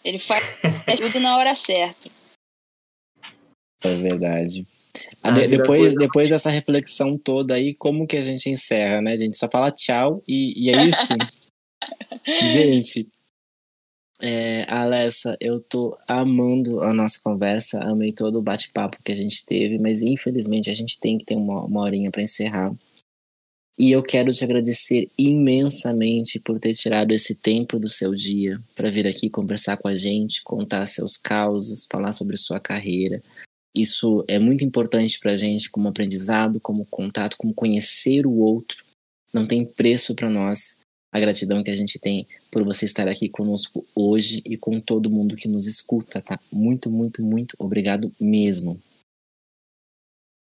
S6: Ele faz tudo na hora certa.
S3: É verdade.
S7: Ah,
S3: De- depois, depois dessa reflexão toda aí, como que a gente encerra, né, gente? Só fala tchau e, e é isso? gente, é, Alessa, eu tô amando a nossa conversa, amei todo o bate-papo que a gente teve, mas infelizmente a gente tem que ter uma, uma horinha para encerrar. E eu quero te agradecer imensamente por ter tirado esse tempo do seu dia para vir aqui conversar com a gente, contar seus causos, falar sobre sua carreira. Isso é muito importante para a gente como aprendizado, como contato, como conhecer o outro. Não tem preço para nós a gratidão que a gente tem por você estar aqui conosco hoje e com todo mundo que nos escuta, tá? Muito, muito, muito obrigado mesmo.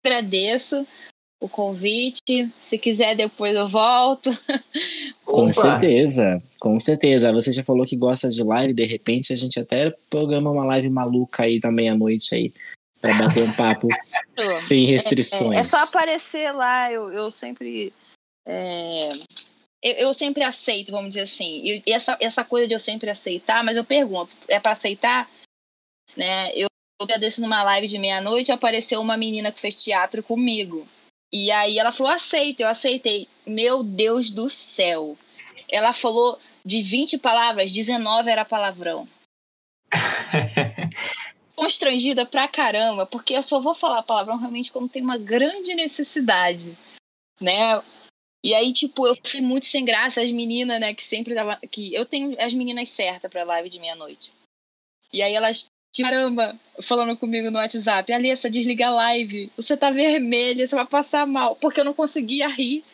S6: Agradeço o convite. Se quiser, depois eu volto.
S3: Com
S7: Opa!
S3: certeza, com certeza. Você já falou que gosta de live, de repente a gente até programa uma live maluca aí da meia-noite aí para bater um papo sem restrições.
S6: É, é só aparecer lá, eu, eu sempre. é, eu, eu sempre aceito, vamos dizer assim. E e essa, essa coisa de eu sempre aceitar, mas eu pergunto, é para aceitar? Né? Eu desse numa live de meia-noite apareceu uma menina que fez teatro comigo. E aí ela falou, aceita, eu aceitei. Meu Deus do céu. Ela falou de 20 palavras, 19 era palavrão. constrangida pra caramba, porque eu só vou falar palavrão realmente quando tem uma grande necessidade, né? E aí, tipo, eu fiquei muito sem graça, as meninas, né, que sempre tava. Que eu tenho as meninas certas pra live de meia-noite. E aí elas, tipo, caramba, falando comigo no WhatsApp, Alessa, desliga a live, você tá vermelha, você vai passar mal, porque eu não conseguia rir,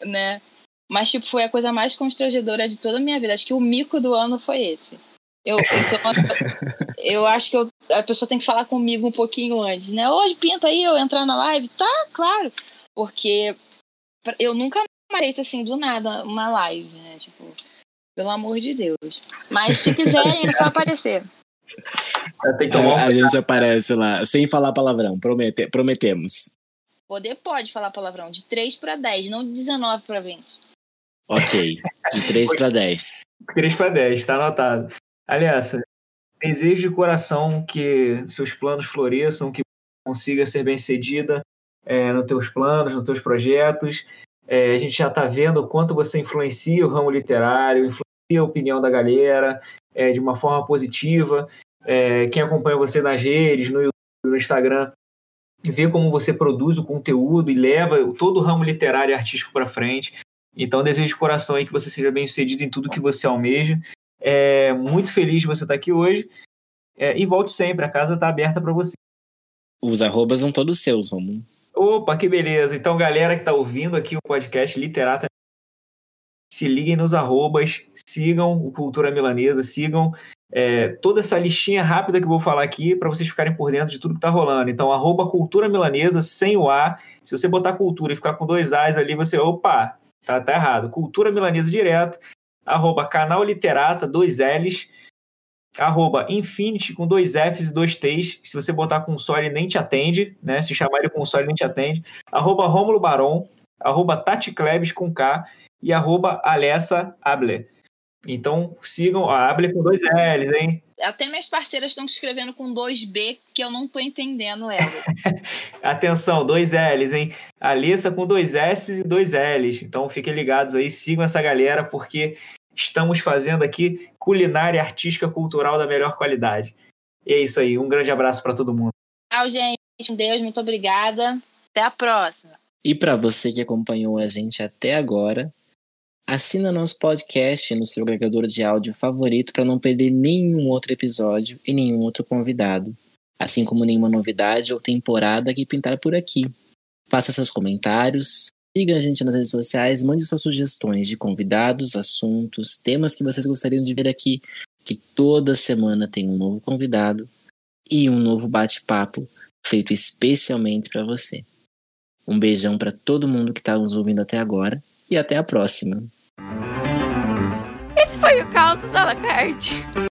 S6: né? Mas, tipo, foi a coisa mais constrangedora de toda a minha vida. Acho que o mico do ano foi esse. Eu, então, eu acho que eu- a pessoa tem que falar comigo um pouquinho antes, né? Hoje pinta aí eu entrar na live? Tá, claro. Porque eu nunca mais feito assim do nada uma live, né? Tipo, pelo amor de Deus. Mas se quiserem, é só aparecer.
S7: Tem que tomar um
S3: A gente aparece lá, sem falar palavrão, promete, prometemos.
S6: Poder pode falar palavrão, de 3 para 10, não de 19 para 20.
S3: Ok, de 3 para 10.
S7: 3 para 10, tá anotado. Aliás, desejo de coração que seus planos floresçam, que consiga ser bem cedida é, nos teus planos, nos teus projetos. É, a gente já está vendo o quanto você influencia o ramo literário, influencia a opinião da galera é, de uma forma positiva. É, quem acompanha você nas redes, no no Instagram, vê como você produz o conteúdo e leva todo o ramo literário e artístico para frente. Então, desejo de coração aí que você seja bem sucedido em tudo que você almeja. É, muito feliz de você estar aqui hoje. É, e volte sempre, a casa está aberta para você.
S3: Os arrobas são todos seus, Romulo.
S7: Opa, que beleza. Então, galera que tá ouvindo aqui o podcast Literata, se liguem nos arrobas, sigam o Cultura Milanesa, sigam é, toda essa listinha rápida que eu vou falar aqui para vocês ficarem por dentro de tudo que tá rolando. Então, arroba Cultura Milanesa, sem o A. Se você botar cultura e ficar com dois A's ali, você, opa, tá, tá errado. Cultura Milanesa direto, arroba Canal Literata, dois L's, arroba Infinity com dois Fs e dois T's. Se você botar com nem te atende, né? Se chamar ele com nem te atende. Arroba Rômulo Baron, arroba Tati Klebs com K e arroba Alessa Able. Então sigam a Able com dois L's, hein?
S6: Até minhas parceiras estão escrevendo com dois B, que eu não tô entendendo ela.
S7: Atenção, dois L's, hein? Alessa com dois S e dois L's. Então fiquem ligados aí, sigam essa galera, porque estamos fazendo aqui culinária artística cultural da melhor qualidade. E é isso aí, um grande abraço para todo mundo.
S6: Tchau, gente. Um Deus, muito obrigada. Até a próxima.
S3: E para você que acompanhou a gente até agora, assina nosso podcast no seu agregador de áudio favorito para não perder nenhum outro episódio e nenhum outro convidado, assim como nenhuma novidade ou temporada que pintar por aqui. Faça seus comentários, siga a gente nas redes sociais, mande suas sugestões de convidados, assuntos, temas que vocês gostariam de ver aqui, que toda semana tem um novo convidado e um novo bate-papo feito especialmente para você. Um beijão para todo mundo que está nos ouvindo até agora e até a próxima.
S5: Esse foi o Caos à la carte.